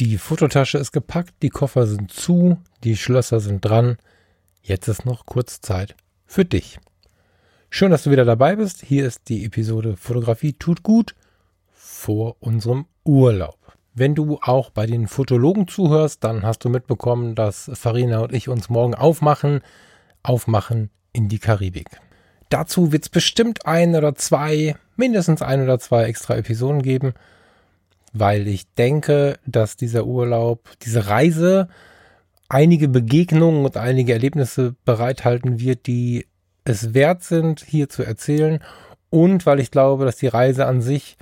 Die Fototasche ist gepackt, die Koffer sind zu, die Schlösser sind dran. Jetzt ist noch kurz Zeit für dich. Schön, dass du wieder dabei bist. Hier ist die Episode Fotografie tut gut vor unserem Urlaub. Wenn du auch bei den Fotologen zuhörst, dann hast du mitbekommen, dass Farina und ich uns morgen aufmachen, aufmachen in die Karibik. Dazu wird es bestimmt ein oder zwei, mindestens ein oder zwei extra Episoden geben weil ich denke, dass dieser Urlaub, diese Reise einige Begegnungen und einige Erlebnisse bereithalten wird, die es wert sind, hier zu erzählen. Und weil ich glaube, dass die Reise an sich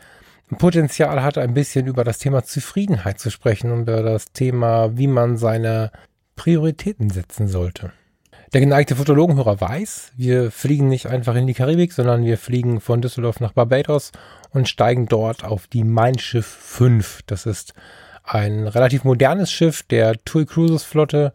Potenzial hat, ein bisschen über das Thema Zufriedenheit zu sprechen und über das Thema, wie man seine Prioritäten setzen sollte. Der geneigte Fotologenhörer weiß, wir fliegen nicht einfach in die Karibik, sondern wir fliegen von Düsseldorf nach Barbados und steigen dort auf die Mein Schiff 5. Das ist ein relativ modernes Schiff der TUI Cruises Flotte,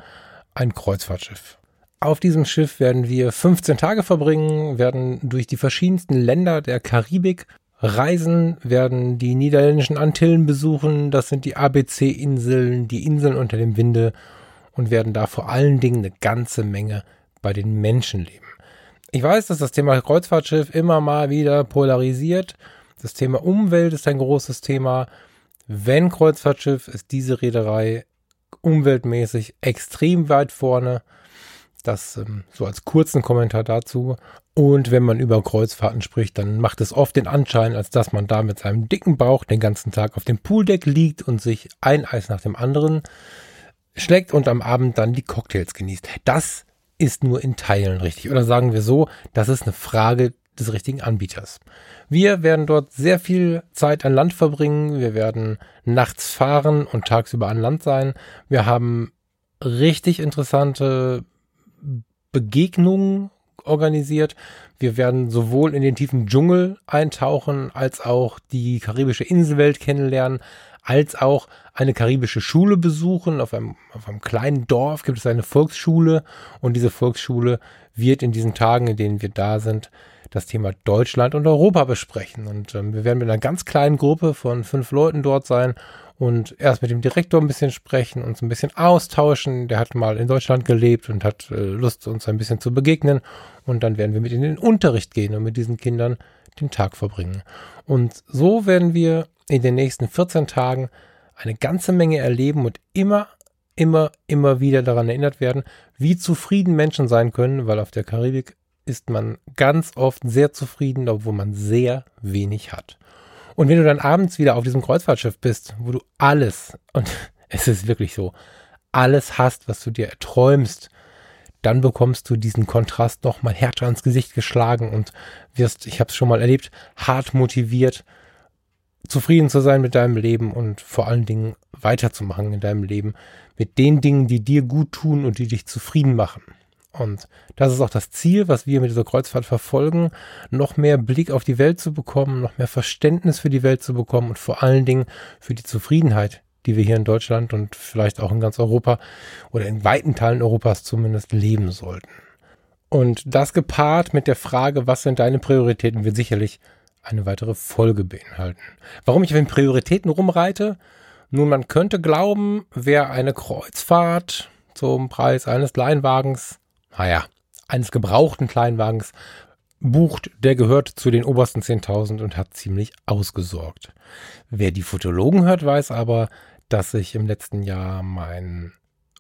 ein Kreuzfahrtschiff. Auf diesem Schiff werden wir 15 Tage verbringen, werden durch die verschiedensten Länder der Karibik reisen, werden die niederländischen Antillen besuchen, das sind die ABC-Inseln, die Inseln unter dem Winde und werden da vor allen Dingen eine ganze Menge bei den Menschen leben. Ich weiß, dass das Thema Kreuzfahrtschiff immer mal wieder polarisiert. Das Thema Umwelt ist ein großes Thema. Wenn Kreuzfahrtschiff ist diese Reederei umweltmäßig extrem weit vorne. Das ähm, so als kurzen Kommentar dazu. Und wenn man über Kreuzfahrten spricht, dann macht es oft den Anschein, als dass man da mit seinem dicken Bauch den ganzen Tag auf dem Pooldeck liegt und sich ein Eis nach dem anderen schlägt und am Abend dann die Cocktails genießt. Das ist nur in Teilen richtig. Oder sagen wir so, das ist eine Frage des richtigen Anbieters. Wir werden dort sehr viel Zeit an Land verbringen. Wir werden nachts fahren und tagsüber an Land sein. Wir haben richtig interessante Begegnungen organisiert. Wir werden sowohl in den tiefen Dschungel eintauchen, als auch die karibische Inselwelt kennenlernen, als auch eine karibische Schule besuchen. Auf einem, auf einem kleinen Dorf gibt es eine Volksschule und diese Volksschule wird in diesen Tagen, in denen wir da sind, das Thema Deutschland und Europa besprechen. Und ähm, wir werden mit einer ganz kleinen Gruppe von fünf Leuten dort sein und erst mit dem Direktor ein bisschen sprechen, uns ein bisschen austauschen. Der hat mal in Deutschland gelebt und hat äh, Lust, uns ein bisschen zu begegnen. Und dann werden wir mit in den Unterricht gehen und mit diesen Kindern den Tag verbringen. Und so werden wir in den nächsten 14 Tagen eine ganze Menge erleben und immer, immer, immer wieder daran erinnert werden, wie zufrieden Menschen sein können, weil auf der Karibik ist man ganz oft sehr zufrieden, obwohl man sehr wenig hat. Und wenn du dann abends wieder auf diesem Kreuzfahrtschiff bist, wo du alles, und es ist wirklich so, alles hast, was du dir erträumst, dann bekommst du diesen Kontrast nochmal härter ans Gesicht geschlagen und wirst, ich habe es schon mal erlebt, hart motiviert, zufrieden zu sein mit deinem Leben und vor allen Dingen weiterzumachen in deinem Leben mit den Dingen, die dir gut tun und die dich zufrieden machen. Und das ist auch das Ziel, was wir mit dieser Kreuzfahrt verfolgen, noch mehr Blick auf die Welt zu bekommen, noch mehr Verständnis für die Welt zu bekommen und vor allen Dingen für die Zufriedenheit, die wir hier in Deutschland und vielleicht auch in ganz Europa oder in weiten Teilen Europas zumindest leben sollten. Und das gepaart mit der Frage, was sind deine Prioritäten, wird sicherlich eine weitere Folge beinhalten. Warum ich auf den Prioritäten rumreite? Nun, man könnte glauben, wer eine Kreuzfahrt zum Preis eines Kleinwagens naja, eines gebrauchten Kleinwagens bucht, der gehört zu den obersten 10.000 und hat ziemlich ausgesorgt. Wer die Fotologen hört, weiß aber, dass ich im letzten Jahr meinen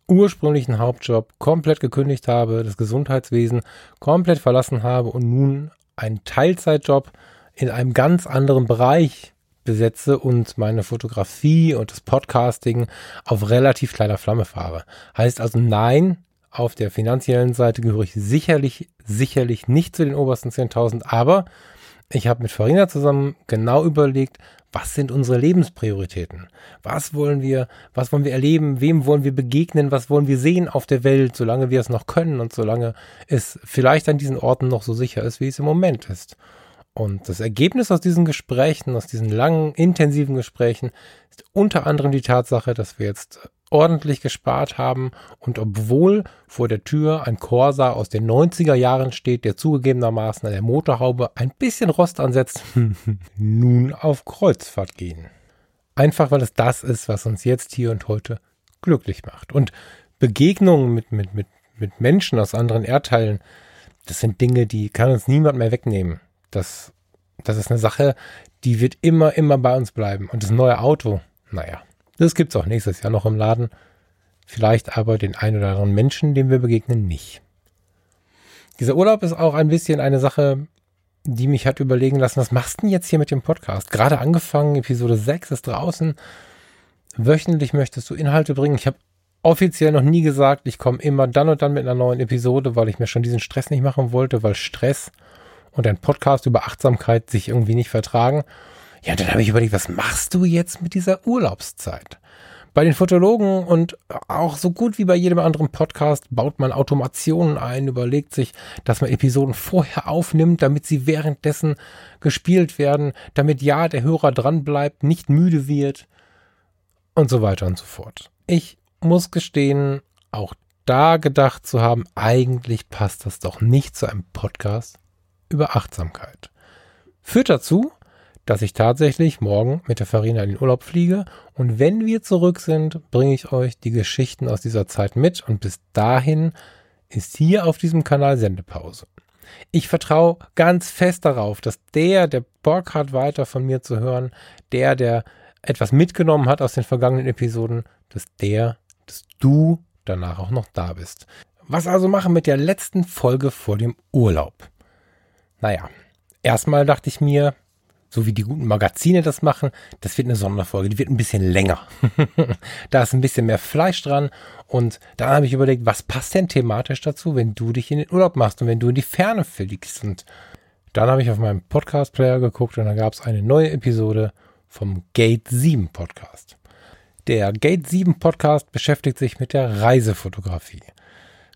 ursprünglichen Hauptjob komplett gekündigt habe, das Gesundheitswesen komplett verlassen habe und nun einen Teilzeitjob in einem ganz anderen Bereich besetze und meine Fotografie und das Podcasting auf relativ kleiner Flamme fahre. Heißt also nein, auf der finanziellen Seite gehöre ich sicherlich, sicherlich nicht zu den obersten 10.000, aber Ich habe mit Farina zusammen genau überlegt, was sind unsere Lebensprioritäten? Was wollen wir, was wollen wir erleben? Wem wollen wir begegnen? Was wollen wir sehen auf der Welt, solange wir es noch können und solange es vielleicht an diesen Orten noch so sicher ist, wie es im Moment ist? Und das Ergebnis aus diesen Gesprächen, aus diesen langen, intensiven Gesprächen, ist unter anderem die Tatsache, dass wir jetzt ordentlich gespart haben und obwohl vor der Tür ein Corsa aus den 90er Jahren steht, der zugegebenermaßen an der Motorhaube ein bisschen Rost ansetzt, nun auf Kreuzfahrt gehen. Einfach weil es das ist, was uns jetzt hier und heute glücklich macht. Und Begegnungen mit, mit, mit, mit Menschen aus anderen Erdteilen, das sind Dinge, die kann uns niemand mehr wegnehmen. Das, das ist eine Sache, die wird immer, immer bei uns bleiben. Und das neue Auto, naja, das gibt's auch nächstes Jahr noch im Laden. Vielleicht aber den ein oder anderen Menschen, dem wir begegnen, nicht. Dieser Urlaub ist auch ein bisschen eine Sache, die mich hat überlegen lassen, was machst du denn jetzt hier mit dem Podcast? Gerade angefangen, Episode 6 ist draußen. Wöchentlich möchtest du Inhalte bringen. Ich habe offiziell noch nie gesagt, ich komme immer dann und dann mit einer neuen Episode, weil ich mir schon diesen Stress nicht machen wollte, weil Stress und ein Podcast über Achtsamkeit sich irgendwie nicht vertragen. Ja, dann habe ich überlegt, was machst du jetzt mit dieser Urlaubszeit? Bei den Fotologen und auch so gut wie bei jedem anderen Podcast baut man Automationen ein, überlegt sich, dass man Episoden vorher aufnimmt, damit sie währenddessen gespielt werden, damit ja der Hörer dran bleibt, nicht müde wird und so weiter und so fort. Ich muss gestehen, auch da gedacht zu haben, eigentlich passt das doch nicht zu einem Podcast über Achtsamkeit. Führt dazu, dass ich tatsächlich morgen mit der Farina in den Urlaub fliege und wenn wir zurück sind, bringe ich euch die Geschichten aus dieser Zeit mit und bis dahin ist hier auf diesem Kanal Sendepause. Ich vertraue ganz fest darauf, dass der, der Bock hat, weiter von mir zu hören, der, der etwas mitgenommen hat aus den vergangenen Episoden, dass der, dass du danach auch noch da bist. Was also machen mit der letzten Folge vor dem Urlaub? Naja, erstmal dachte ich mir, so wie die guten Magazine das machen, das wird eine Sonderfolge, die wird ein bisschen länger. da ist ein bisschen mehr Fleisch dran und da habe ich überlegt, was passt denn thematisch dazu, wenn du dich in den Urlaub machst und wenn du in die Ferne fliegst. Und dann habe ich auf meinem Podcast-Player geguckt und da gab es eine neue Episode vom Gate 7 Podcast. Der Gate 7 Podcast beschäftigt sich mit der Reisefotografie.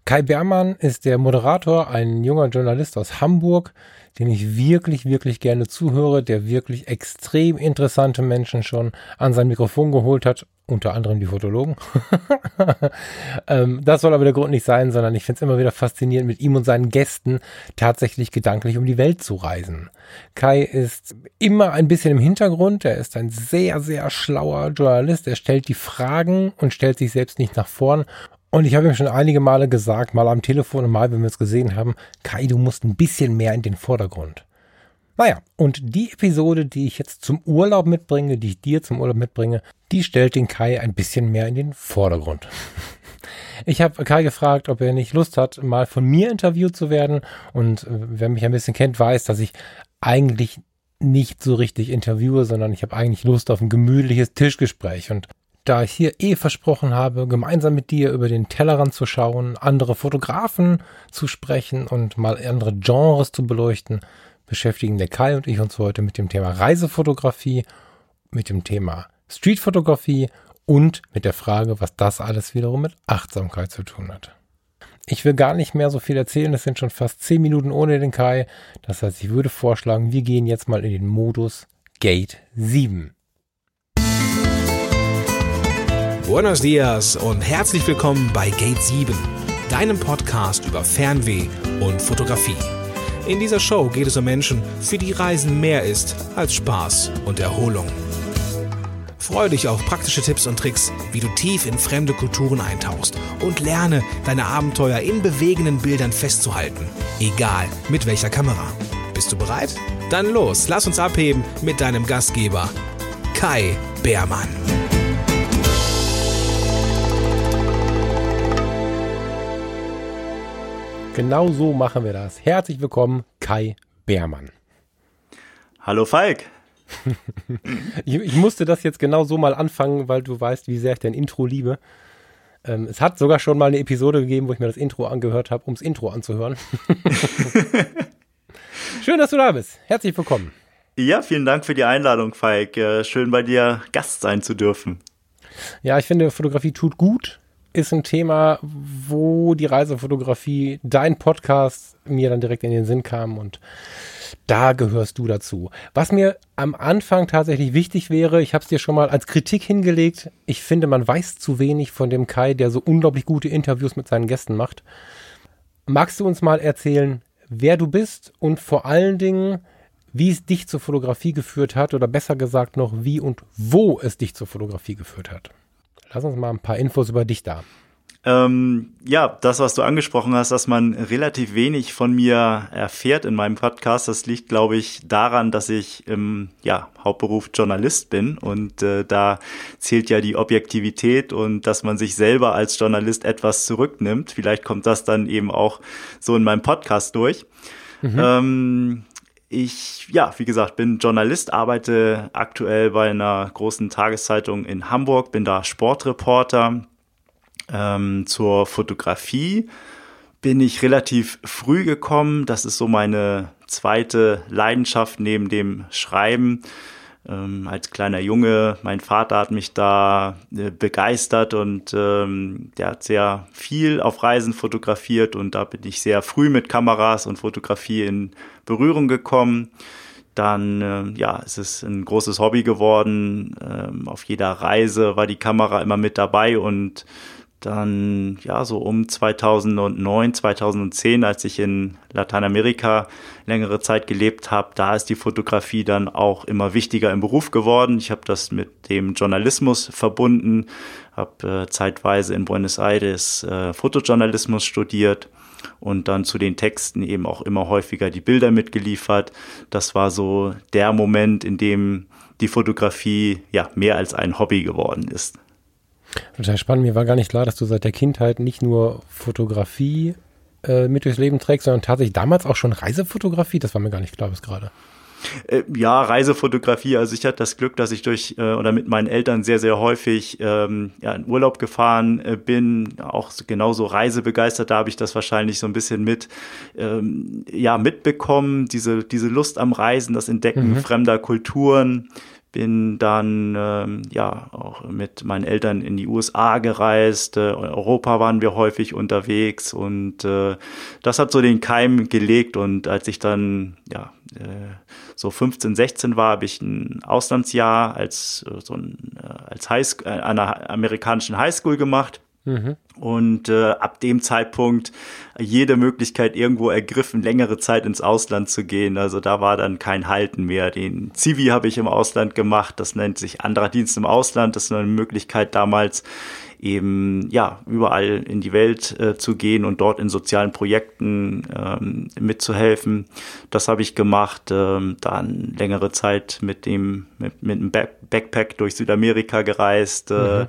Kai Bermann ist der Moderator, ein junger Journalist aus Hamburg, den ich wirklich, wirklich gerne zuhöre, der wirklich extrem interessante Menschen schon an sein Mikrofon geholt hat, unter anderem die Fotologen. ähm, das soll aber der Grund nicht sein, sondern ich finde es immer wieder faszinierend, mit ihm und seinen Gästen tatsächlich gedanklich um die Welt zu reisen. Kai ist immer ein bisschen im Hintergrund, er ist ein sehr, sehr schlauer Journalist, er stellt die Fragen und stellt sich selbst nicht nach vorn und ich habe ihm schon einige Male gesagt, mal am Telefon und mal, wenn wir es gesehen haben, Kai, du musst ein bisschen mehr in den Vordergrund. Naja, und die Episode, die ich jetzt zum Urlaub mitbringe, die ich dir zum Urlaub mitbringe, die stellt den Kai ein bisschen mehr in den Vordergrund. Ich habe Kai gefragt, ob er nicht Lust hat, mal von mir interviewt zu werden. Und äh, wer mich ein bisschen kennt, weiß, dass ich eigentlich nicht so richtig interviewe, sondern ich habe eigentlich Lust auf ein gemütliches Tischgespräch. Und da ich hier eh versprochen habe, gemeinsam mit dir über den Tellerrand zu schauen, andere Fotografen zu sprechen und mal andere Genres zu beleuchten, beschäftigen der Kai und ich uns heute mit dem Thema Reisefotografie, mit dem Thema Streetfotografie und mit der Frage, was das alles wiederum mit Achtsamkeit zu tun hat. Ich will gar nicht mehr so viel erzählen, es sind schon fast zehn Minuten ohne den Kai. Das heißt, ich würde vorschlagen, wir gehen jetzt mal in den Modus Gate 7. Buenos dias und herzlich willkommen bei Gate 7, deinem Podcast über Fernweh und Fotografie. In dieser Show geht es um Menschen, für die Reisen mehr ist als Spaß und Erholung. Freue dich auf praktische Tipps und Tricks, wie du tief in fremde Kulturen eintauchst und lerne, deine Abenteuer in bewegenden Bildern festzuhalten, egal mit welcher Kamera. Bist du bereit? Dann los, lass uns abheben mit deinem Gastgeber, Kai Beermann. Genau so machen wir das. Herzlich willkommen, Kai Beermann. Hallo Falk. ich, ich, musste das jetzt genau so mal anfangen, weil du weißt, wie sehr ich dein Intro liebe. Ähm, es hat sogar schon mal eine Episode gegeben, wo ich mir das Intro angehört habe, um das Intro anzuhören. Schön, dass du da bist. Herzlich willkommen. Ja, vielen Dank für die Einladung, Falk. Äh, schön bei dir Gast sein zu dürfen. Ja, ich finde, Fotografie tut gut. Ist ein Thema, wo die Reisefotografie, dein Podcast mir dann direkt in den Sinn kam und da gehörst du dazu. Was mir am Anfang tatsächlich wichtig wäre, ich habe es dir schon mal als Kritik hingelegt, ich finde, man weiß zu wenig von dem Kai, der so unglaublich gute Interviews mit seinen Gästen macht. Magst du uns mal erzählen, wer du bist und vor allen Dingen, wie es dich zur Fotografie geführt hat oder besser gesagt noch, wie und wo es dich zur Fotografie geführt hat? Lass uns mal ein paar Infos über dich da. Ähm, ja, das, was du angesprochen hast, dass man relativ wenig von mir erfährt in meinem Podcast, das liegt, glaube ich, daran, dass ich im ja, Hauptberuf Journalist bin und äh, da zählt ja die Objektivität und dass man sich selber als Journalist etwas zurücknimmt. Vielleicht kommt das dann eben auch so in meinem Podcast durch. Mhm. Ähm, ich, ja, wie gesagt, bin Journalist, arbeite aktuell bei einer großen Tageszeitung in Hamburg, bin da Sportreporter, ähm, zur Fotografie bin ich relativ früh gekommen. Das ist so meine zweite Leidenschaft neben dem Schreiben. Ähm, als kleiner Junge, mein Vater hat mich da äh, begeistert und ähm, der hat sehr viel auf Reisen fotografiert und da bin ich sehr früh mit Kameras und Fotografie in Berührung gekommen. Dann äh, ja, es ist ein großes Hobby geworden. Ähm, auf jeder Reise war die Kamera immer mit dabei und dann ja so um 2009, 2010, als ich in Lateinamerika längere Zeit gelebt habe, da ist die Fotografie dann auch immer wichtiger im Beruf geworden. Ich habe das mit dem Journalismus verbunden, habe äh, zeitweise in Buenos Aires äh, Fotojournalismus studiert und dann zu den Texten eben auch immer häufiger die Bilder mitgeliefert. Das war so der Moment, in dem die Fotografie ja mehr als ein Hobby geworden ist. Total spannend. Mir war gar nicht klar, dass du seit der Kindheit nicht nur Fotografie äh, mit durchs Leben trägst, sondern tatsächlich damals auch schon Reisefotografie. Das war mir gar nicht klar bis gerade. Äh, ja, Reisefotografie. Also ich hatte das Glück, dass ich durch äh, oder mit meinen Eltern sehr, sehr häufig ähm, ja, in Urlaub gefahren äh, bin. Auch genauso reisebegeistert. Da habe ich das wahrscheinlich so ein bisschen mit ähm, ja mitbekommen. Diese diese Lust am Reisen, das Entdecken mhm. fremder Kulturen bin dann ähm, ja auch mit meinen Eltern in die USA gereist. Äh, Europa waren wir häufig unterwegs und äh, das hat so den Keim gelegt. Und als ich dann ja äh, so 15, 16 war, habe ich ein Auslandsjahr als äh, so ein äh, als High äh, einer amerikanischen Highschool gemacht Mhm. Und äh, ab dem Zeitpunkt jede Möglichkeit irgendwo ergriffen, längere Zeit ins Ausland zu gehen. Also da war dann kein Halten mehr. Den Zivi habe ich im Ausland gemacht. Das nennt sich anderer Dienst im Ausland. Das ist eine Möglichkeit damals eben ja überall in die Welt äh, zu gehen und dort in sozialen Projekten ähm, mitzuhelfen. Das habe ich gemacht. Ähm, dann längere Zeit mit dem mit, mit einem Backpack durch Südamerika gereist. Äh, mhm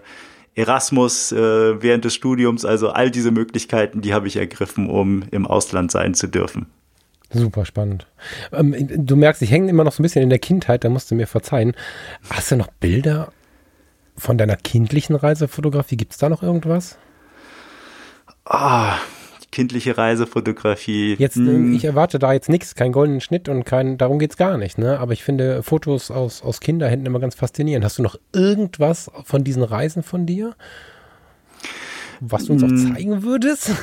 Erasmus äh, während des Studiums, also all diese Möglichkeiten, die habe ich ergriffen, um im Ausland sein zu dürfen. Super spannend. Ähm, du merkst, ich hänge immer noch so ein bisschen in der Kindheit, da musst du mir verzeihen. Hast du noch Bilder von deiner kindlichen Reisefotografie? Gibt es da noch irgendwas? Ah, kindliche Reisefotografie. Jetzt, hm. ich erwarte da jetzt nichts, keinen goldenen Schnitt und kein, darum geht's gar nicht, ne? Aber ich finde Fotos aus, aus Kinderhänden immer ganz faszinierend. Hast du noch irgendwas von diesen Reisen von dir? Was du uns hm. auch zeigen würdest?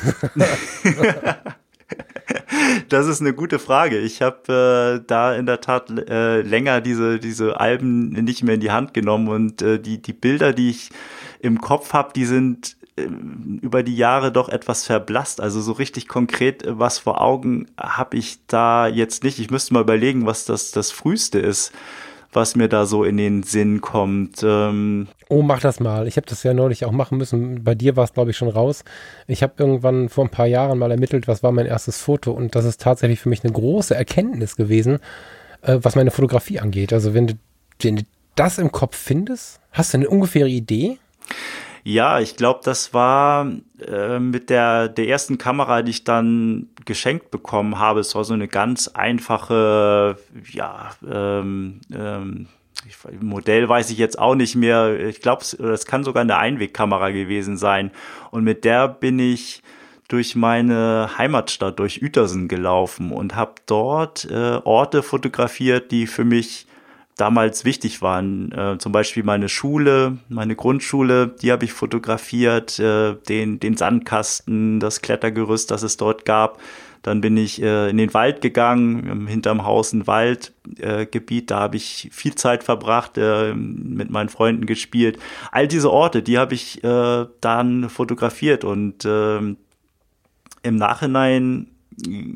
Das ist eine gute Frage. Ich habe äh, da in der Tat äh, länger diese, diese Alben nicht mehr in die Hand genommen und äh, die, die Bilder, die ich im Kopf habe, die sind über die Jahre doch etwas verblasst. Also so richtig konkret äh, was vor Augen habe ich da jetzt nicht. Ich müsste mal überlegen, was das, das Frühste ist, was mir da so in den Sinn kommt. Ähm oh, mach das mal. Ich habe das ja neulich auch machen müssen. Bei dir war es, glaube ich, schon raus. Ich habe irgendwann vor ein paar Jahren mal ermittelt, was war mein erstes Foto. Und das ist tatsächlich für mich eine große Erkenntnis gewesen, äh, was meine Fotografie angeht. Also wenn du, wenn du das im Kopf findest, hast du eine ungefähre Idee? Ja, ich glaube, das war äh, mit der, der ersten Kamera, die ich dann geschenkt bekommen habe. Es war so eine ganz einfache, ja, ähm, ähm, ich, Modell weiß ich jetzt auch nicht mehr. Ich glaube, es kann sogar eine Einwegkamera gewesen sein. Und mit der bin ich durch meine Heimatstadt, durch Uetersen gelaufen und habe dort äh, Orte fotografiert, die für mich damals wichtig waren. Äh, zum Beispiel meine Schule, meine Grundschule, die habe ich fotografiert, äh, den, den Sandkasten, das Klettergerüst, das es dort gab. Dann bin ich äh, in den Wald gegangen, hinterm Haus ein Waldgebiet, da habe ich viel Zeit verbracht, äh, mit meinen Freunden gespielt. All diese Orte, die habe ich äh, dann fotografiert und äh, im Nachhinein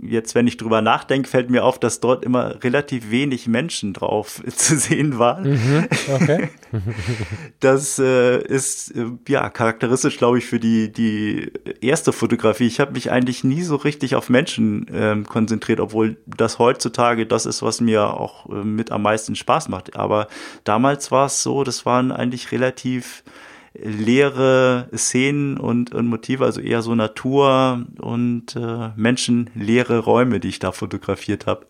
jetzt, wenn ich drüber nachdenke, fällt mir auf, dass dort immer relativ wenig Menschen drauf zu sehen waren. Mhm, okay. das äh, ist äh, ja charakteristisch, glaube ich, für die die erste Fotografie. Ich habe mich eigentlich nie so richtig auf Menschen ähm, konzentriert, obwohl das heutzutage das ist, was mir auch äh, mit am meisten Spaß macht. Aber damals war es so, das waren eigentlich relativ leere Szenen und, und Motive, also eher so Natur und äh, menschenleere Räume, die ich da fotografiert habe.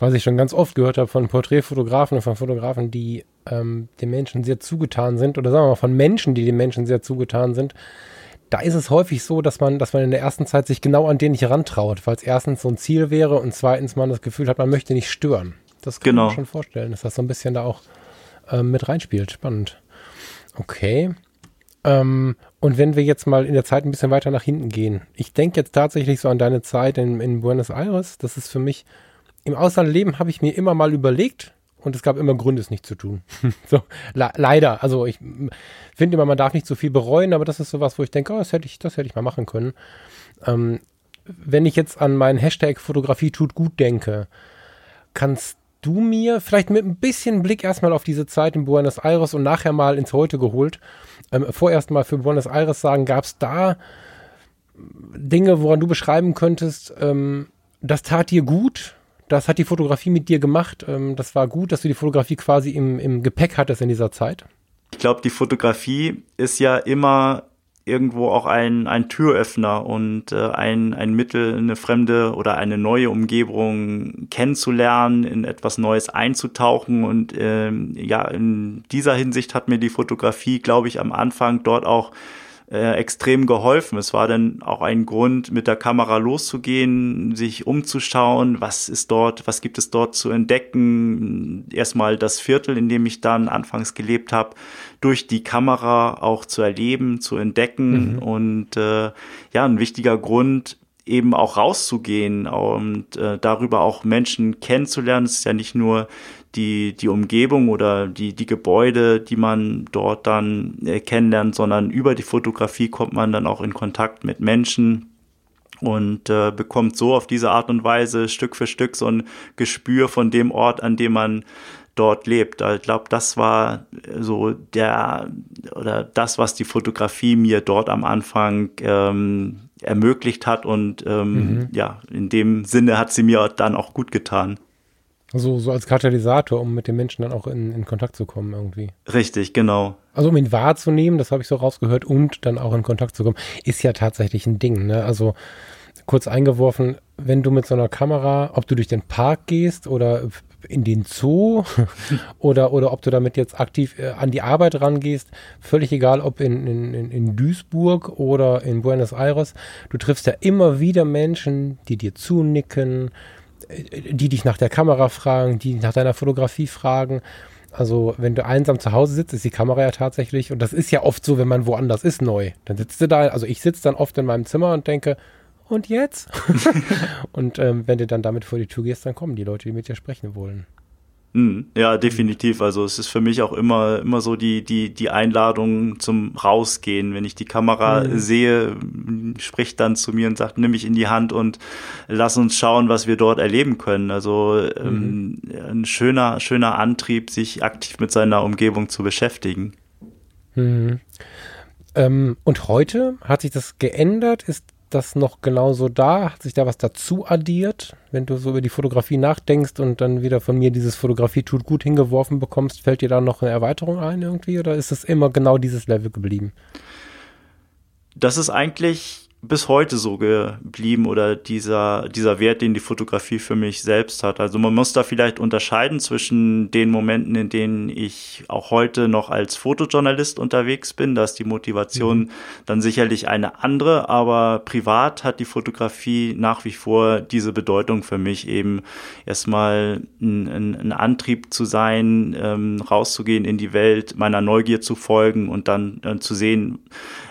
Was ich schon ganz oft gehört habe von Porträtfotografen und von Fotografen, die ähm, den Menschen sehr zugetan sind, oder sagen wir mal von Menschen, die den Menschen sehr zugetan sind, da ist es häufig so, dass man, dass man in der ersten Zeit sich genau an den nicht rantraut, weil es erstens so ein Ziel wäre und zweitens man das Gefühl hat, man möchte nicht stören. Das kann genau. man schon vorstellen, dass das so ein bisschen da auch ähm, mit reinspielt. Spannend. Okay. Ähm, und wenn wir jetzt mal in der Zeit ein bisschen weiter nach hinten gehen. Ich denke jetzt tatsächlich so an deine Zeit in, in Buenos Aires. Das ist für mich, im Auslandleben habe ich mir immer mal überlegt, und es gab immer Gründe, es nicht zu tun. so, le leider. Also ich finde immer, man darf nicht so viel bereuen, aber das ist sowas, wo ich denke, oh, das hätte ich, das hätte ich mal machen können. Ähm, wenn ich jetzt an meinen Hashtag Fotografie tut gut denke, kannst du mir vielleicht mit ein bisschen Blick erstmal auf diese Zeit in Buenos Aires und nachher mal ins Heute geholt, ähm, vorerst mal für Buenos Aires sagen, gab es da Dinge, woran du beschreiben könntest, ähm, das tat dir gut, das hat die Fotografie mit dir gemacht, ähm, das war gut, dass du die Fotografie quasi im, im Gepäck hattest in dieser Zeit? Ich glaube, die Fotografie ist ja immer irgendwo auch ein, ein Türöffner und äh, ein, ein Mittel, eine fremde oder eine neue Umgebung kennenzulernen, in etwas Neues einzutauchen. Und ähm, ja, in dieser Hinsicht hat mir die Fotografie, glaube ich, am Anfang dort auch äh, extrem geholfen. Es war dann auch ein Grund, mit der Kamera loszugehen, sich umzuschauen, was ist dort, was gibt es dort zu entdecken. Erstmal das Viertel, in dem ich dann anfangs gelebt habe, durch die Kamera auch zu erleben, zu entdecken. Mhm. Und äh, ja, ein wichtiger Grund, eben auch rauszugehen und äh, darüber auch Menschen kennenzulernen. Es ist ja nicht nur die, die Umgebung oder die, die Gebäude, die man dort dann äh, kennenlernt, sondern über die Fotografie kommt man dann auch in Kontakt mit Menschen und äh, bekommt so auf diese Art und Weise Stück für Stück so ein Gespür von dem Ort, an dem man dort lebt. Ich glaube, das war so der oder das, was die Fotografie mir dort am Anfang ähm, ermöglicht hat und ähm, mhm. ja, in dem Sinne hat sie mir dann auch gut getan. So, so als Katalysator, um mit den Menschen dann auch in, in Kontakt zu kommen irgendwie. Richtig, genau. Also um ihn wahrzunehmen, das habe ich so rausgehört, und dann auch in Kontakt zu kommen, ist ja tatsächlich ein Ding. Ne? Also kurz eingeworfen, wenn du mit so einer Kamera, ob du durch den Park gehst oder in den Zoo oder, oder ob du damit jetzt aktiv äh, an die Arbeit rangehst, völlig egal, ob in, in, in Duisburg oder in Buenos Aires, du triffst ja immer wieder Menschen, die dir zunicken, äh, die dich nach der Kamera fragen, die nach deiner Fotografie fragen. Also, wenn du einsam zu Hause sitzt, ist die Kamera ja tatsächlich, und das ist ja oft so, wenn man woanders ist, neu. Dann sitzt du da, also ich sitze dann oft in meinem Zimmer und denke, und jetzt? und ähm, wenn du dann damit vor die Tür gehst, dann kommen die Leute, die mit dir sprechen wollen. Hm, ja, definitiv. Also es ist für mich auch immer, immer so die, die, die Einladung zum Rausgehen. Wenn ich die Kamera mhm. sehe, spricht dann zu mir und sagt, nimm mich in die Hand und lass uns schauen, was wir dort erleben können. Also ähm, mhm. ähm, ein schöner, schöner Antrieb, sich aktiv mit seiner Umgebung zu beschäftigen. Mhm. Ähm, und heute hat sich das geändert? Ist das noch genauso da? Hat sich da was dazu addiert? Wenn du so über die Fotografie nachdenkst und dann wieder von mir dieses Fotografie tut gut hingeworfen bekommst, fällt dir da noch eine Erweiterung ein irgendwie oder ist es immer genau dieses Level geblieben? Das ist eigentlich bis heute so geblieben oder dieser, dieser Wert, den die Fotografie für mich selbst hat. Also man muss da vielleicht unterscheiden zwischen den Momenten, in denen ich auch heute noch als Fotojournalist unterwegs bin. Da ist die Motivation mhm. dann sicherlich eine andere, aber privat hat die Fotografie nach wie vor diese Bedeutung für mich eben erstmal ein, ein, ein Antrieb zu sein, ähm, rauszugehen in die Welt, meiner Neugier zu folgen und dann äh, zu sehen,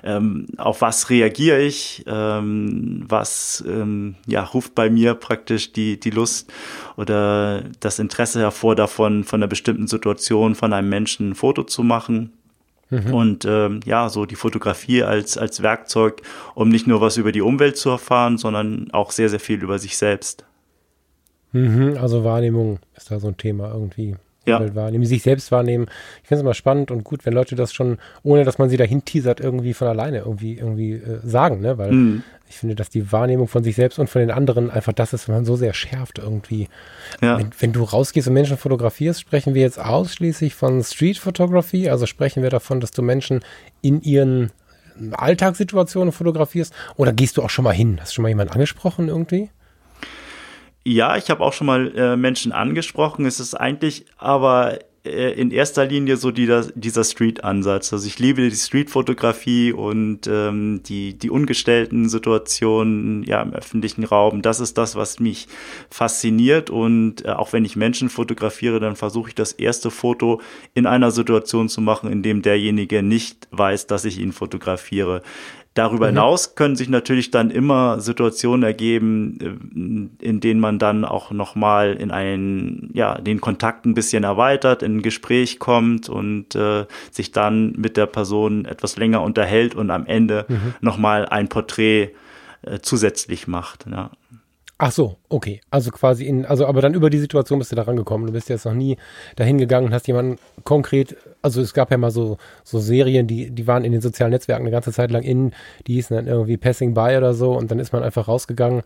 ähm, auf was reagiere ich, ähm, was ähm, ja, ruft bei mir praktisch die, die Lust oder das Interesse hervor davon, von einer bestimmten Situation, von einem Menschen ein Foto zu machen. Mhm. Und ähm, ja, so die Fotografie als, als Werkzeug, um nicht nur was über die Umwelt zu erfahren, sondern auch sehr, sehr viel über sich selbst. Mhm, also Wahrnehmung ist da so ein Thema irgendwie ja. Umwelt wahrnehmen, sich selbst wahrnehmen. Ich finde es immer spannend und gut, wenn Leute das schon, ohne dass man sie dahin teasert, irgendwie von alleine irgendwie, irgendwie äh, sagen, ne? Weil mhm. ich finde, dass die Wahrnehmung von sich selbst und von den anderen einfach das ist, wenn man so sehr schärft irgendwie. Ja. Wenn, wenn du rausgehst und Menschen fotografierst, sprechen wir jetzt ausschließlich von Street Photography, also sprechen wir davon, dass du Menschen in ihren Alltagssituationen fotografierst oder gehst du auch schon mal hin? Hast du schon mal jemanden angesprochen irgendwie? Ja, ich habe auch schon mal äh, Menschen angesprochen. Es ist eigentlich aber äh, in erster Linie so die, dieser Street-Ansatz. Also ich liebe die Street-Fotografie und ähm, die, die ungestellten Situationen ja, im öffentlichen Raum. Das ist das, was mich fasziniert. Und äh, auch wenn ich Menschen fotografiere, dann versuche ich das erste Foto in einer Situation zu machen, in dem derjenige nicht weiß, dass ich ihn fotografiere. Darüber mhm. hinaus können sich natürlich dann immer Situationen ergeben, äh, in denen man dann auch nochmal in einen, ja, den Kontakt ein bisschen erweitert, in ein Gespräch kommt und äh, sich dann mit der Person etwas länger unterhält und am Ende mhm. nochmal ein Porträt äh, zusätzlich macht. Ja. Ach so, okay. Also quasi in, also aber dann über die Situation bist du da rangekommen. Du bist jetzt noch nie dahin gegangen und hast jemanden konkret, also es gab ja mal so, so Serien, die, die waren in den sozialen Netzwerken eine ganze Zeit lang in, die hießen dann irgendwie Passing By oder so und dann ist man einfach rausgegangen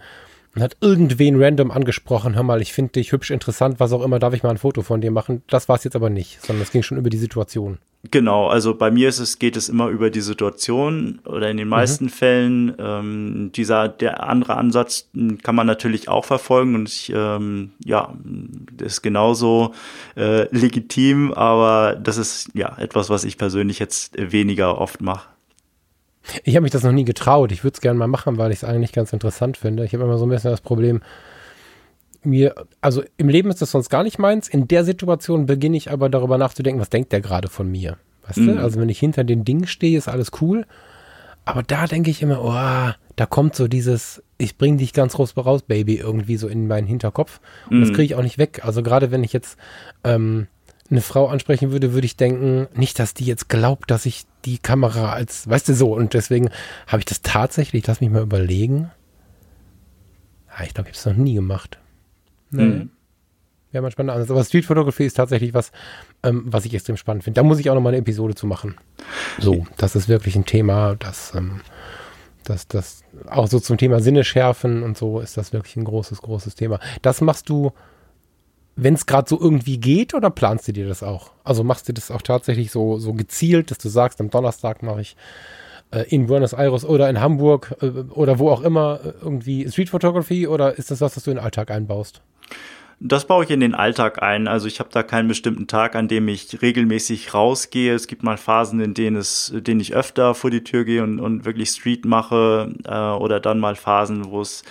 und hat irgendwen random angesprochen, hör mal, ich finde dich hübsch, interessant, was auch immer, darf ich mal ein Foto von dir machen? Das war es jetzt aber nicht, sondern es ging schon über die Situation. Genau, also bei mir ist es, geht es immer über die Situation oder in den meisten mhm. Fällen. Ähm, dieser, der andere Ansatz kann man natürlich auch verfolgen und ich, ähm, ja, ist genauso äh, legitim, aber das ist ja etwas, was ich persönlich jetzt weniger oft mache. Ich habe mich das noch nie getraut. Ich würde es gerne mal machen, weil ich es eigentlich ganz interessant finde. Ich habe immer so ein bisschen das Problem, mir, also im Leben ist das sonst gar nicht meins. In der Situation beginne ich aber darüber nachzudenken, was denkt der gerade von mir? Weißt mhm. du? Also wenn ich hinter den Dingen stehe, ist alles cool. Aber da denke ich immer, oh, da kommt so dieses, ich bringe dich ganz groß raus, Baby, irgendwie so in meinen Hinterkopf. Und mhm. das kriege ich auch nicht weg. Also gerade wenn ich jetzt ähm, eine Frau ansprechen würde, würde ich denken, nicht, dass die jetzt glaubt, dass ich die Kamera als, weißt du so, und deswegen habe ich das tatsächlich, lass mich mal überlegen. Ja, ich glaube, ich habe es noch nie gemacht. Nee. Mhm. Wäre mal spannend. Aber Street Photography ist tatsächlich was, ähm, was ich extrem spannend finde. Da muss ich auch noch mal eine Episode zu machen. So, das ist wirklich ein Thema, das, ähm, das, das auch so zum Thema Sinne schärfen und so ist das wirklich ein großes, großes Thema. Das machst du wenn es gerade so irgendwie geht oder planst du dir das auch? Also machst du das auch tatsächlich so, so gezielt, dass du sagst, am Donnerstag mache ich äh, in Buenos Aires oder in Hamburg äh, oder wo auch immer äh, irgendwie Street Photography oder ist das was, was du in den Alltag einbaust? Das baue ich in den Alltag ein. Also ich habe da keinen bestimmten Tag, an dem ich regelmäßig rausgehe. Es gibt mal Phasen, in denen es, denen ich öfter vor die Tür gehe und, und wirklich Street mache, äh, oder dann mal Phasen, wo es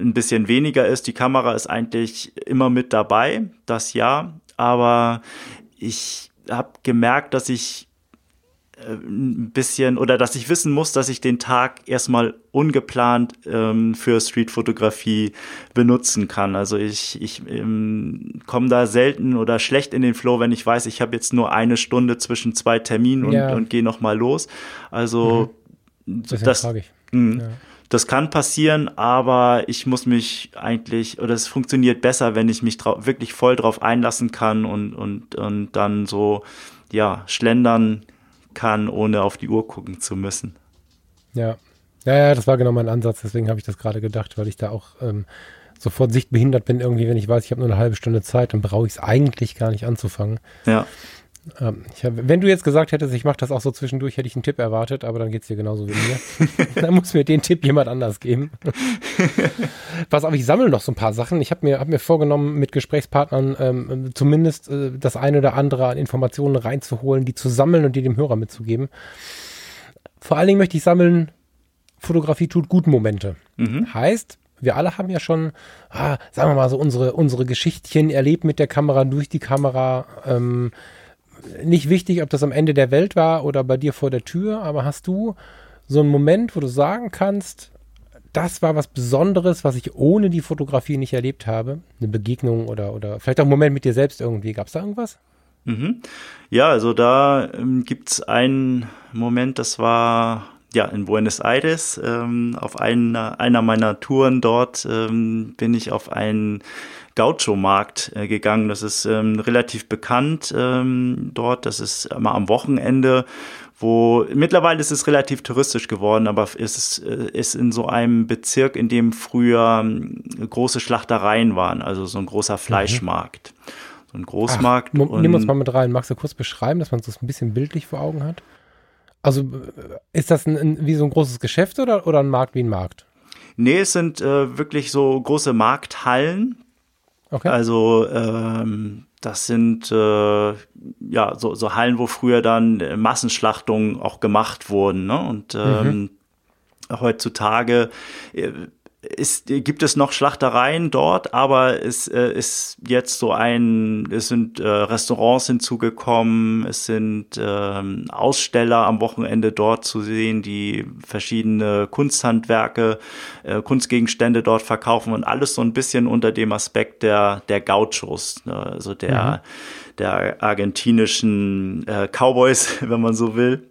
ein bisschen weniger ist. Die Kamera ist eigentlich immer mit dabei, das ja. Aber ich habe gemerkt, dass ich äh, ein bisschen oder dass ich wissen muss, dass ich den Tag erstmal ungeplant ähm, für Streetfotografie benutzen kann. Also ich, ich ähm, komme da selten oder schlecht in den Flow, wenn ich weiß, ich habe jetzt nur eine Stunde zwischen zwei Terminen und, ja. und gehe nochmal los. Also mhm. das, das, mh, ja. Das kann passieren, aber ich muss mich eigentlich, oder es funktioniert besser, wenn ich mich wirklich voll drauf einlassen kann und, und, und dann so, ja, schlendern kann, ohne auf die Uhr gucken zu müssen. Ja. Ja, ja, das war genau mein Ansatz, deswegen habe ich das gerade gedacht, weil ich da auch ähm, sofort sichtbehindert bin, irgendwie, wenn ich weiß, ich habe nur eine halbe Stunde Zeit, dann brauche ich es eigentlich gar nicht anzufangen. Ja. Ähm, hab, wenn du jetzt gesagt hättest, ich mache das auch so zwischendurch, hätte ich einen Tipp erwartet, aber dann geht es dir genauso wie mir. dann muss mir den Tipp jemand anders geben. Pass auf, ich sammle noch so ein paar Sachen. Ich habe mir, hab mir vorgenommen, mit Gesprächspartnern ähm, zumindest äh, das eine oder andere an Informationen reinzuholen, die zu sammeln und die dem Hörer mitzugeben. Vor allen Dingen möchte ich sammeln, Fotografie tut gut Momente. Mhm. Heißt, wir alle haben ja schon, ah, sagen wir mal so, unsere, unsere Geschichtchen erlebt mit der Kamera, durch die Kamera. Ähm, nicht wichtig, ob das am Ende der Welt war oder bei dir vor der Tür, aber hast du so einen Moment, wo du sagen kannst, das war was Besonderes, was ich ohne die Fotografie nicht erlebt habe? Eine Begegnung oder, oder vielleicht auch einen Moment mit dir selbst irgendwie. Gab es da irgendwas? Mhm. Ja, also da ähm, gibt es einen Moment, das war ja in Buenos Aires. Ähm, auf einer, einer meiner Touren dort ähm, bin ich auf einen Gaucho-Markt äh, gegangen. Das ist ähm, relativ bekannt ähm, dort. Das ist immer am Wochenende, wo mittlerweile ist es relativ touristisch geworden, aber es ist, äh, ist in so einem Bezirk, in dem früher ähm, große Schlachtereien waren, also so ein großer mhm. Fleischmarkt. Mhm. So ein Großmarkt. Ach, nimm uns mal mit rein. Magst du kurz beschreiben, dass man das ein bisschen bildlich vor Augen hat? Also ist das ein, ein, wie so ein großes Geschäft oder, oder ein Markt wie ein Markt? Nee, es sind äh, wirklich so große Markthallen, Okay. Also ähm, das sind äh, ja so, so Hallen, wo früher dann Massenschlachtungen auch gemacht wurden. Ne? Und ähm, mhm. heutzutage äh, ist, gibt es noch Schlachtereien dort, aber es äh, ist jetzt so ein, es sind äh, Restaurants hinzugekommen, es sind ähm, Aussteller am Wochenende dort zu sehen, die verschiedene Kunsthandwerke, äh, Kunstgegenstände dort verkaufen und alles so ein bisschen unter dem Aspekt der, der Gauchos, ne? also der, mhm. der argentinischen äh, Cowboys, wenn man so will.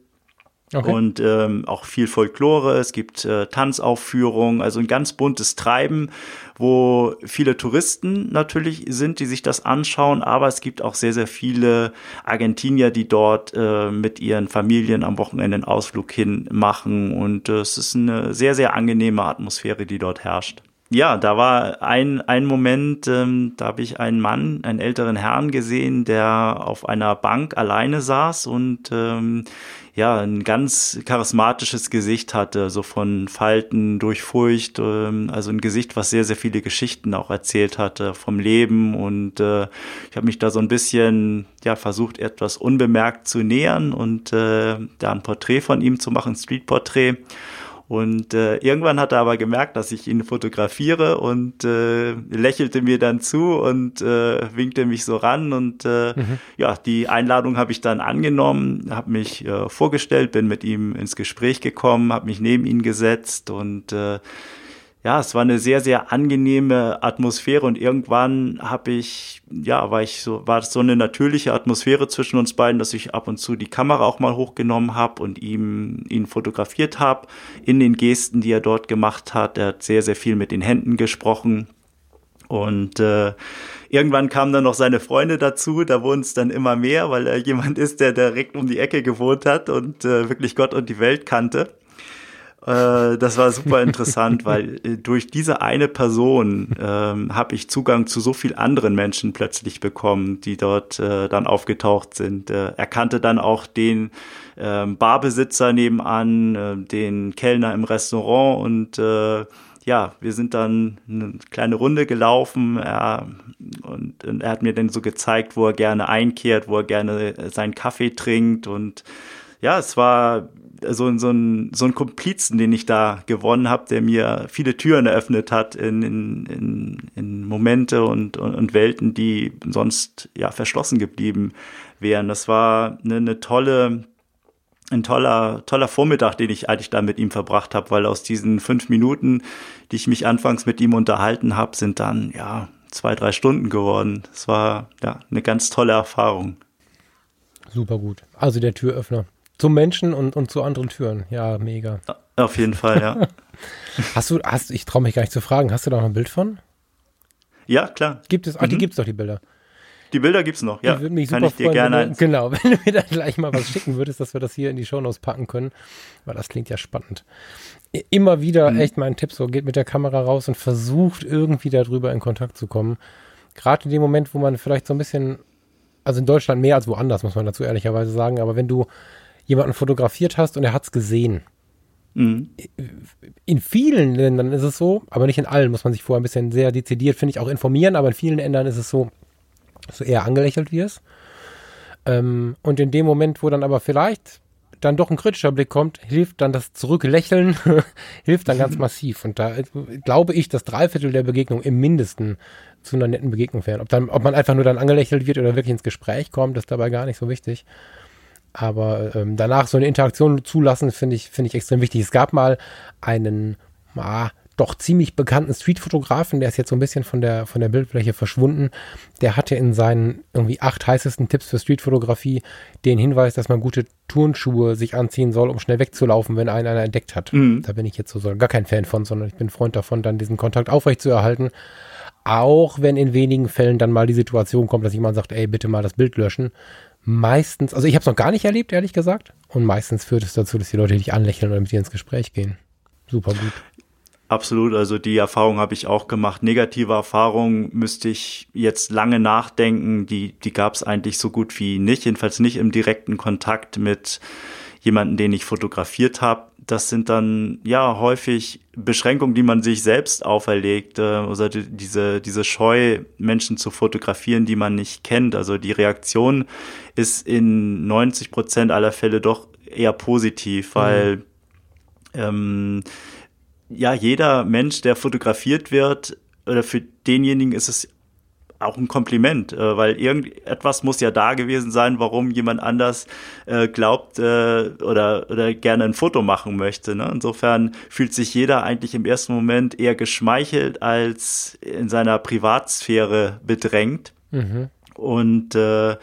Okay. Und ähm, auch viel Folklore, es gibt äh, Tanzaufführungen, also ein ganz buntes Treiben, wo viele Touristen natürlich sind, die sich das anschauen, aber es gibt auch sehr, sehr viele Argentinier, die dort äh, mit ihren Familien am Wochenende einen Ausflug hin machen. Und äh, es ist eine sehr, sehr angenehme Atmosphäre, die dort herrscht. Ja, da war ein, ein Moment, ähm, da habe ich einen Mann, einen älteren Herrn gesehen, der auf einer Bank alleine saß und ähm, ja, ein ganz charismatisches Gesicht hatte, so von Falten durchfurcht, ähm, also ein Gesicht, was sehr, sehr viele Geschichten auch erzählt hatte vom Leben und äh, ich habe mich da so ein bisschen, ja, versucht, etwas unbemerkt zu nähern und äh, da ein Porträt von ihm zu machen, ein Streetporträt. Und äh, irgendwann hat er aber gemerkt, dass ich ihn fotografiere und äh, lächelte mir dann zu und äh, winkte mich so ran. Und äh, mhm. ja, die Einladung habe ich dann angenommen, habe mich äh, vorgestellt, bin mit ihm ins Gespräch gekommen, habe mich neben ihn gesetzt und äh, ja, es war eine sehr, sehr angenehme Atmosphäre und irgendwann habe ich, ja, war ich so, war so eine natürliche Atmosphäre zwischen uns beiden, dass ich ab und zu die Kamera auch mal hochgenommen habe und ihm ihn fotografiert habe in den Gesten, die er dort gemacht hat. Er hat sehr, sehr viel mit den Händen gesprochen und äh, irgendwann kamen dann noch seine Freunde dazu, da wurden es dann immer mehr, weil er jemand ist, der direkt um die Ecke gewohnt hat und äh, wirklich Gott und die Welt kannte. Äh, das war super interessant, weil äh, durch diese eine Person ähm, habe ich Zugang zu so viel anderen Menschen plötzlich bekommen, die dort äh, dann aufgetaucht sind. Äh, er kannte dann auch den äh, Barbesitzer nebenan, äh, den Kellner im Restaurant und äh, ja, wir sind dann eine kleine Runde gelaufen er, und, und, er hat mir dann so gezeigt, wo er gerne einkehrt, wo er gerne seinen Kaffee trinkt und ja, es war so, so, ein, so ein Komplizen, den ich da gewonnen habe, der mir viele Türen eröffnet hat in, in, in, in Momente und, und, und Welten, die sonst ja verschlossen geblieben wären. Das war eine, eine tolle, ein toller, toller Vormittag, den ich eigentlich da mit ihm verbracht habe, weil aus diesen fünf Minuten, die ich mich anfangs mit ihm unterhalten habe, sind dann ja zwei, drei Stunden geworden. Es war ja eine ganz tolle Erfahrung. Super gut. Also der Türöffner. Zum Menschen und, und zu anderen Türen. Ja, mega. Auf jeden Fall, ja. hast du, hast, ich traue mich gar nicht zu fragen, hast du da noch ein Bild von? Ja, klar. Gibt es, ah, mhm. die gibt es doch, die Bilder. Die Bilder gibt es noch, ja. Ich würde mich Kann super ich freuen, gerne wenn du, Genau, wenn du mir da gleich mal was schicken würdest, dass wir das hier in die Shownotes packen können, weil das klingt ja spannend. Immer wieder mhm. echt mein Tipp, so geht mit der Kamera raus und versucht irgendwie darüber in Kontakt zu kommen. Gerade in dem Moment, wo man vielleicht so ein bisschen also in Deutschland mehr als woanders, muss man dazu ehrlicherweise sagen, aber wenn du jemanden fotografiert hast und er hat es gesehen, mhm. in vielen Ländern ist es so, aber nicht in allen, muss man sich vorher ein bisschen sehr dezidiert, finde ich, auch informieren, aber in vielen Ländern ist es so, dass du eher angelächelt wirst. Ähm, und in dem Moment, wo dann aber vielleicht dann doch ein kritischer Blick kommt, hilft dann das Zurücklächeln, hilft dann ganz massiv. Und da äh, glaube ich, dass drei Viertel der Begegnung im Mindesten zu einer netten Begegnung wären. Ob, dann, ob man einfach nur dann angelächelt wird oder wirklich ins Gespräch kommt, ist dabei gar nicht so wichtig. Aber ähm, danach so eine Interaktion zulassen, finde ich, finde ich extrem wichtig. Es gab mal einen, ah, doch ziemlich bekannten Streetfotografen, der ist jetzt so ein bisschen von der, von der Bildfläche verschwunden. Der hatte in seinen irgendwie acht heißesten Tipps für Streetfotografie den Hinweis, dass man gute Turnschuhe sich anziehen soll, um schnell wegzulaufen, wenn einen einer entdeckt hat. Mhm. Da bin ich jetzt so gar kein Fan von, sondern ich bin Freund davon, dann diesen Kontakt aufrechtzuerhalten. Auch wenn in wenigen Fällen dann mal die Situation kommt, dass jemand sagt, ey, bitte mal das Bild löschen. Meistens, also ich habe es noch gar nicht erlebt, ehrlich gesagt. Und meistens führt es dazu, dass die Leute dich anlächeln oder mit dir ins Gespräch gehen. Super gut. Absolut, also die Erfahrung habe ich auch gemacht. Negative Erfahrungen müsste ich jetzt lange nachdenken. Die, die gab es eigentlich so gut wie nicht, jedenfalls nicht im direkten Kontakt mit jemanden, den ich fotografiert habe. Das sind dann ja häufig Beschränkungen, die man sich selbst auferlegt, äh, also diese, diese Scheu, Menschen zu fotografieren, die man nicht kennt. Also die Reaktion ist in 90 Prozent aller Fälle doch eher positiv, weil mhm. ähm, ja, jeder Mensch, der fotografiert wird, oder für denjenigen ist es auch ein Kompliment, äh, weil irgendetwas muss ja da gewesen sein, warum jemand anders äh, glaubt äh, oder, oder gerne ein Foto machen möchte. Ne? Insofern fühlt sich jeder eigentlich im ersten Moment eher geschmeichelt als in seiner Privatsphäre bedrängt. Mhm. Und äh,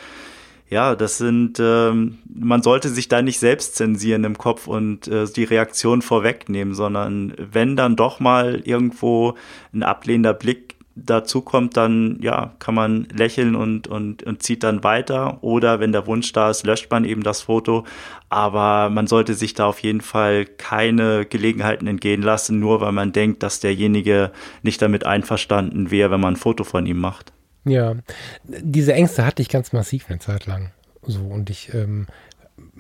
ja, das sind, ähm, man sollte sich da nicht selbst zensieren im Kopf und äh, die Reaktion vorwegnehmen, sondern wenn dann doch mal irgendwo ein ablehnender Blick dazu kommt, dann ja, kann man lächeln und, und, und zieht dann weiter. Oder wenn der Wunsch da ist, löscht man eben das Foto. Aber man sollte sich da auf jeden Fall keine Gelegenheiten entgehen lassen, nur weil man denkt, dass derjenige nicht damit einverstanden wäre, wenn man ein Foto von ihm macht. Ja, diese Ängste hatte ich ganz massiv eine Zeit lang. So, und ich ähm,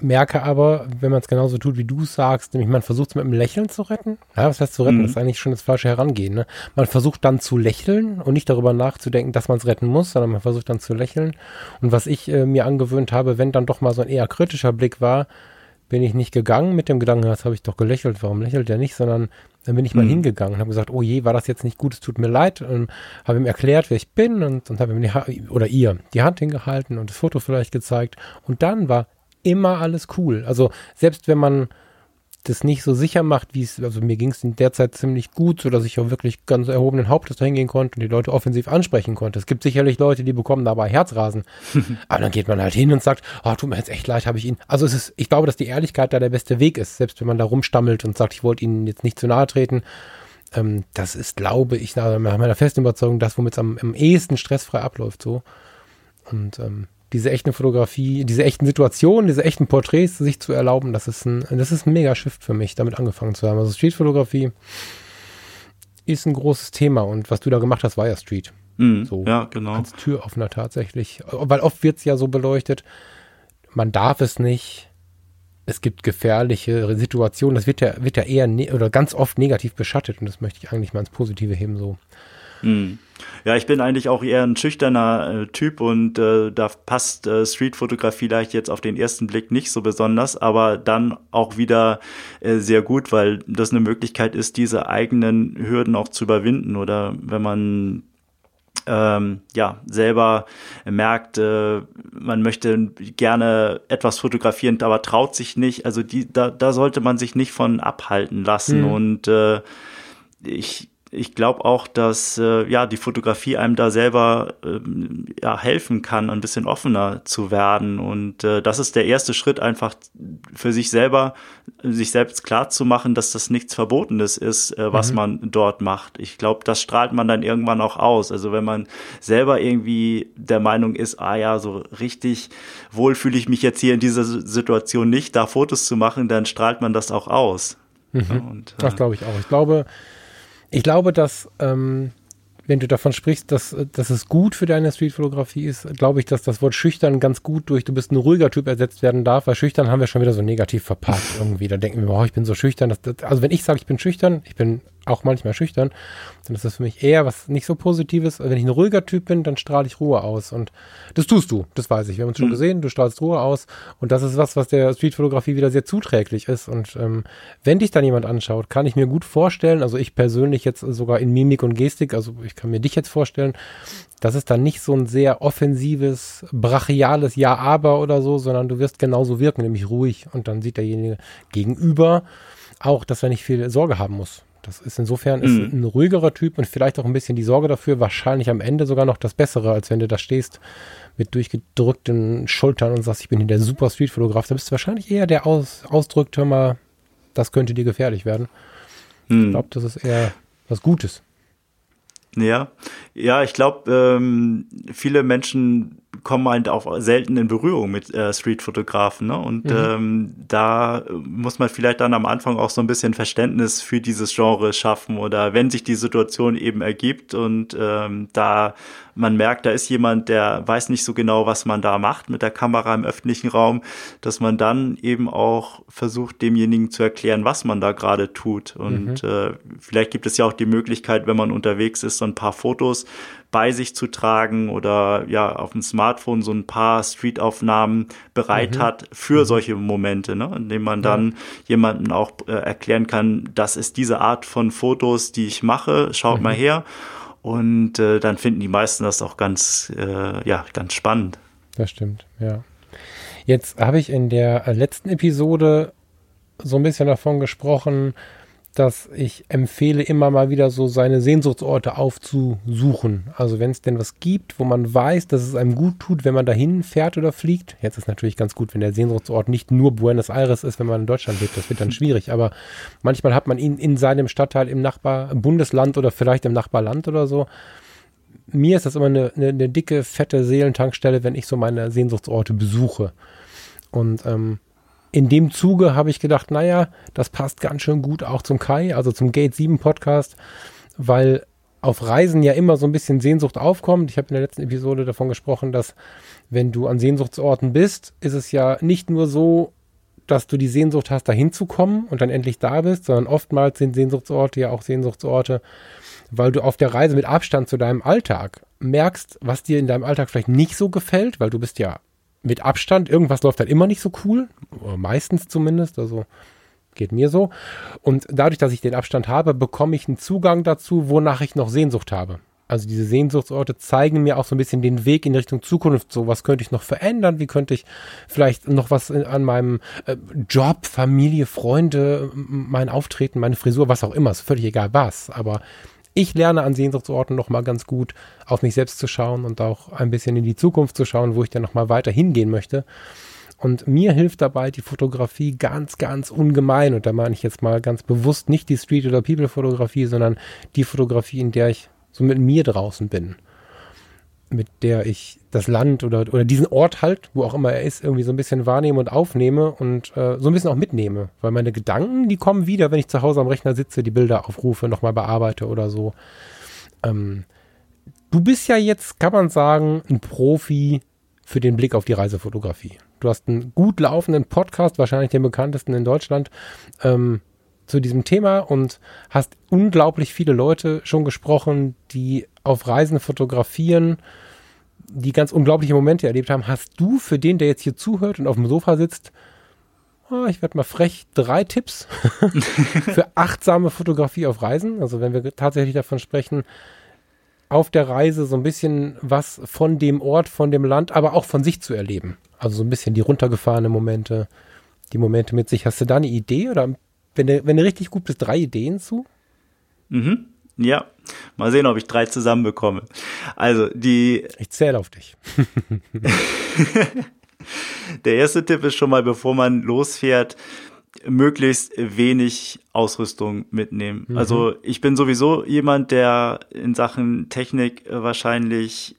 merke aber, wenn man es genauso tut, wie du sagst, nämlich man versucht es mit einem Lächeln zu retten. Ja, was heißt zu retten? Mhm. Das ist eigentlich schon das falsche Herangehen. Ne? Man versucht dann zu lächeln und nicht darüber nachzudenken, dass man es retten muss, sondern man versucht dann zu lächeln. Und was ich äh, mir angewöhnt habe, wenn dann doch mal so ein eher kritischer Blick war, bin ich nicht gegangen mit dem Gedanken, das habe ich doch gelächelt, warum lächelt er nicht, sondern dann bin ich mal mhm. hingegangen und habe gesagt, oh je, war das jetzt nicht gut, es tut mir leid und habe ihm erklärt, wer ich bin und, und habe ihm die ha oder ihr die Hand hingehalten und das Foto vielleicht gezeigt und dann war immer alles cool. Also selbst wenn man das nicht so sicher macht, wie es, also mir ging es in der Zeit ziemlich gut, so dass ich auch wirklich ganz erhobenen Hauptes dahin gehen konnte und die Leute offensiv ansprechen konnte. Es gibt sicherlich Leute, die bekommen dabei Herzrasen. Aber dann geht man halt hin und sagt, oh, tut mir jetzt echt leid, habe ich ihn. Also es ist, ich glaube, dass die Ehrlichkeit da der beste Weg ist, selbst wenn man da rumstammelt und sagt, ich wollte ihnen jetzt nicht zu nahe treten. Ähm, das ist, glaube ich, nach meiner festen Überzeugung, das, womit es am, am ehesten stressfrei abläuft, so. Und ähm, diese echten Fotografie, diese echten Situationen, diese echten Porträts sich zu erlauben, das ist ein, das ist ein mega Shift für mich, damit angefangen zu haben. Also Streetfotografie ist ein großes Thema und was du da gemacht hast, war ja Street. Mhm, so ja, genau. Als Türöffner tatsächlich. Weil oft wird es ja so beleuchtet, man darf es nicht. Es gibt gefährliche Situationen, das wird ja, wird ja eher ne oder ganz oft negativ beschattet und das möchte ich eigentlich mal ins Positive heben so. Mhm. Ja, ich bin eigentlich auch eher ein schüchterner äh, Typ und äh, da passt äh, Streetfotografie vielleicht jetzt auf den ersten Blick nicht so besonders, aber dann auch wieder äh, sehr gut, weil das eine Möglichkeit ist, diese eigenen Hürden auch zu überwinden oder wenn man ähm, ja selber merkt, äh, man möchte gerne etwas fotografieren, aber traut sich nicht. Also die, da, da sollte man sich nicht von abhalten lassen mhm. und äh, ich ich glaube auch, dass äh, ja die Fotografie einem da selber ähm, ja, helfen kann, ein bisschen offener zu werden. Und äh, das ist der erste Schritt, einfach für sich selber, sich selbst klar zu machen, dass das nichts Verbotenes ist, äh, was mhm. man dort macht. Ich glaube, das strahlt man dann irgendwann auch aus. Also wenn man selber irgendwie der Meinung ist, ah ja, so richtig wohl fühle ich mich jetzt hier in dieser Situation nicht, da Fotos zu machen, dann strahlt man das auch aus. Mhm. Und, äh, das glaube ich auch. Ich glaube, ich glaube, dass ähm, wenn du davon sprichst, dass, dass es gut für deine Streetfotografie ist, glaube ich, dass das Wort schüchtern ganz gut durch du bist ein ruhiger Typ ersetzt werden darf, weil schüchtern haben wir schon wieder so negativ verpackt irgendwie. Da denken wir, oh, ich bin so schüchtern. Das, das, also wenn ich sage, ich bin schüchtern, ich bin auch manchmal schüchtern, dann ist das für mich eher was nicht so Positives. Wenn ich ein ruhiger Typ bin, dann strahle ich Ruhe aus. Und das tust du, das weiß ich. Wir haben uns schon mhm. gesehen, du strahlst Ruhe aus. Und das ist was, was der Streetfotografie wieder sehr zuträglich ist. Und ähm, wenn dich dann jemand anschaut, kann ich mir gut vorstellen, also ich persönlich jetzt sogar in Mimik und Gestik, also ich kann mir dich jetzt vorstellen, das ist dann nicht so ein sehr offensives, brachiales Ja-Aber oder so, sondern du wirst genauso wirken, nämlich ruhig. Und dann sieht derjenige gegenüber auch, dass er nicht viel Sorge haben muss. Das ist insofern ist mhm. ein ruhigerer Typ und vielleicht auch ein bisschen die Sorge dafür, wahrscheinlich am Ende sogar noch das Bessere, als wenn du da stehst mit durchgedrückten Schultern und sagst, ich bin hier der super Streetfotograf. Da bist du wahrscheinlich eher der aus, ausdrückt, hör mal, das könnte dir gefährlich werden. Mhm. Ich glaube, das ist eher was Gutes. Ja, ja, ich glaube, ähm, viele Menschen kommen halt auch selten in Berührung mit äh, Streetfotografen. Ne? Und mhm. ähm, da muss man vielleicht dann am Anfang auch so ein bisschen Verständnis für dieses Genre schaffen oder wenn sich die Situation eben ergibt und ähm, da man merkt, da ist jemand, der weiß nicht so genau, was man da macht mit der Kamera im öffentlichen Raum, dass man dann eben auch versucht, demjenigen zu erklären, was man da gerade tut. Und mhm. äh, vielleicht gibt es ja auch die Möglichkeit, wenn man unterwegs ist, so ein paar Fotos bei sich zu tragen oder ja auf dem Smartphone so ein paar Streetaufnahmen bereit mhm. hat für mhm. solche Momente, ne? indem man dann ja. jemanden auch äh, erklären kann, das ist diese Art von Fotos, die ich mache, schaut mhm. mal her. Und äh, dann finden die meisten das auch ganz, äh, ja, ganz spannend. Das stimmt, ja. Jetzt habe ich in der letzten Episode so ein bisschen davon gesprochen, dass ich empfehle, immer mal wieder so seine Sehnsuchtsorte aufzusuchen. Also wenn es denn was gibt, wo man weiß, dass es einem gut tut, wenn man dahin fährt oder fliegt. Jetzt ist natürlich ganz gut, wenn der Sehnsuchtsort nicht nur Buenos Aires ist, wenn man in Deutschland lebt. Das wird dann schwierig. Aber manchmal hat man ihn in seinem Stadtteil im Nachbarbundesland oder vielleicht im Nachbarland oder so. Mir ist das immer eine, eine, eine dicke, fette Seelentankstelle, wenn ich so meine Sehnsuchtsorte besuche. Und ähm, in dem Zuge habe ich gedacht, naja, das passt ganz schön gut auch zum Kai, also zum Gate 7 Podcast, weil auf Reisen ja immer so ein bisschen Sehnsucht aufkommt. Ich habe in der letzten Episode davon gesprochen, dass wenn du an Sehnsuchtsorten bist, ist es ja nicht nur so, dass du die Sehnsucht hast, dahin zu kommen und dann endlich da bist, sondern oftmals sind Sehnsuchtsorte ja auch Sehnsuchtsorte, weil du auf der Reise mit Abstand zu deinem Alltag merkst, was dir in deinem Alltag vielleicht nicht so gefällt, weil du bist ja mit Abstand. Irgendwas läuft dann immer nicht so cool, meistens zumindest, also geht mir so. Und dadurch, dass ich den Abstand habe, bekomme ich einen Zugang dazu, wonach ich noch Sehnsucht habe. Also diese Sehnsuchtsorte zeigen mir auch so ein bisschen den Weg in Richtung Zukunft. So, was könnte ich noch verändern? Wie könnte ich vielleicht noch was an meinem äh, Job, Familie, Freunde, mein Auftreten, meine Frisur, was auch immer, ist völlig egal was. Aber ich lerne an Sehnsuchtsorten nochmal ganz gut auf mich selbst zu schauen und auch ein bisschen in die Zukunft zu schauen, wo ich dann nochmal weiter hingehen möchte. Und mir hilft dabei die Fotografie ganz, ganz ungemein. Und da meine ich jetzt mal ganz bewusst nicht die Street- oder People-Fotografie, sondern die Fotografie, in der ich so mit mir draußen bin mit der ich das Land oder, oder diesen Ort halt, wo auch immer er ist, irgendwie so ein bisschen wahrnehme und aufnehme und äh, so ein bisschen auch mitnehme. Weil meine Gedanken, die kommen wieder, wenn ich zu Hause am Rechner sitze, die Bilder aufrufe, nochmal bearbeite oder so. Ähm, du bist ja jetzt, kann man sagen, ein Profi für den Blick auf die Reisefotografie. Du hast einen gut laufenden Podcast, wahrscheinlich den bekanntesten in Deutschland. Ähm, zu diesem Thema und hast unglaublich viele Leute schon gesprochen, die auf Reisen fotografieren, die ganz unglaubliche Momente erlebt haben. Hast du für den, der jetzt hier zuhört und auf dem Sofa sitzt, oh, ich werde mal frech, drei Tipps für achtsame Fotografie auf Reisen? Also wenn wir tatsächlich davon sprechen, auf der Reise so ein bisschen was von dem Ort, von dem Land, aber auch von sich zu erleben. Also so ein bisschen die runtergefahrenen Momente, die Momente mit sich. Hast du da eine Idee oder wenn du, wenn du richtig gut bist, drei Ideen zu? Mhm. Ja, mal sehen, ob ich drei zusammenbekomme. Also die. Ich zähle auf dich. Der erste Tipp ist schon mal, bevor man losfährt, möglichst wenig Ausrüstung mitnehmen. Mhm. Also ich bin sowieso jemand, der in Sachen Technik wahrscheinlich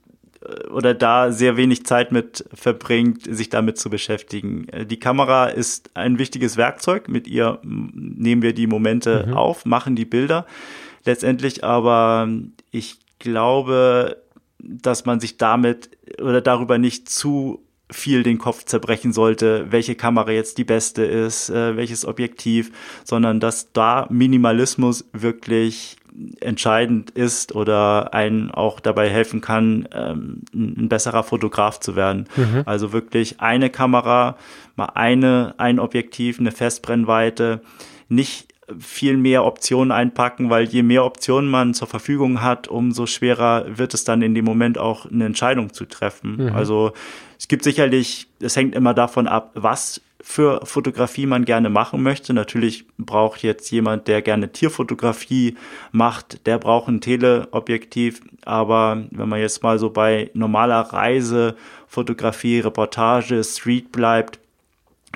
oder da sehr wenig Zeit mit verbringt, sich damit zu beschäftigen. Äh, die Kamera ist ein wichtiges Werkzeug. Mit ihr nehmen wir die Momente mhm. auf, machen die Bilder. Letztendlich aber ich glaube, dass man sich damit oder darüber nicht zu viel den Kopf zerbrechen sollte, welche Kamera jetzt die beste ist, äh, welches Objektiv, sondern dass da Minimalismus wirklich entscheidend ist oder einen auch dabei helfen kann, ähm, ein besserer Fotograf zu werden. Mhm. Also wirklich eine Kamera, mal eine, ein Objektiv, eine Festbrennweite, nicht viel mehr Optionen einpacken, weil je mehr Optionen man zur Verfügung hat, umso schwerer wird es dann in dem Moment auch eine Entscheidung zu treffen. Mhm. Also es gibt sicherlich, es hängt immer davon ab, was für Fotografie man gerne machen möchte. Natürlich braucht jetzt jemand, der gerne Tierfotografie macht, der braucht ein Teleobjektiv. Aber wenn man jetzt mal so bei normaler Reisefotografie, Reportage, Street bleibt,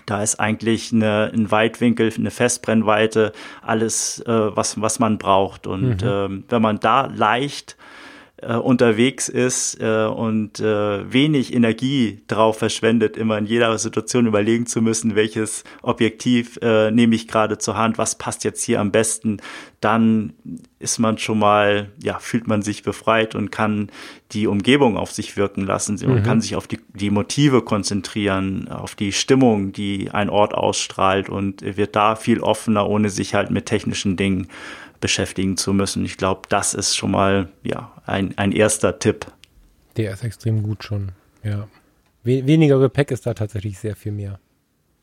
da ist eigentlich eine, ein Weitwinkel, eine Festbrennweite, alles, äh, was, was man braucht. Und mhm. ähm, wenn man da leicht äh, unterwegs ist äh, und äh, wenig Energie drauf verschwendet, immer in jeder Situation überlegen zu müssen, welches Objektiv äh, nehme ich gerade zur Hand, was passt jetzt hier am besten, dann ist man schon mal, ja, fühlt man sich befreit und kann die Umgebung auf sich wirken lassen. Man mhm. kann sich auf die, die Motive konzentrieren, auf die Stimmung, die ein Ort ausstrahlt und wird da viel offener, ohne sich halt mit technischen Dingen beschäftigen zu müssen. Ich glaube, das ist schon mal ja, ein, ein erster Tipp. Der ist extrem gut schon, ja. We weniger Gepäck ist da tatsächlich sehr viel mehr.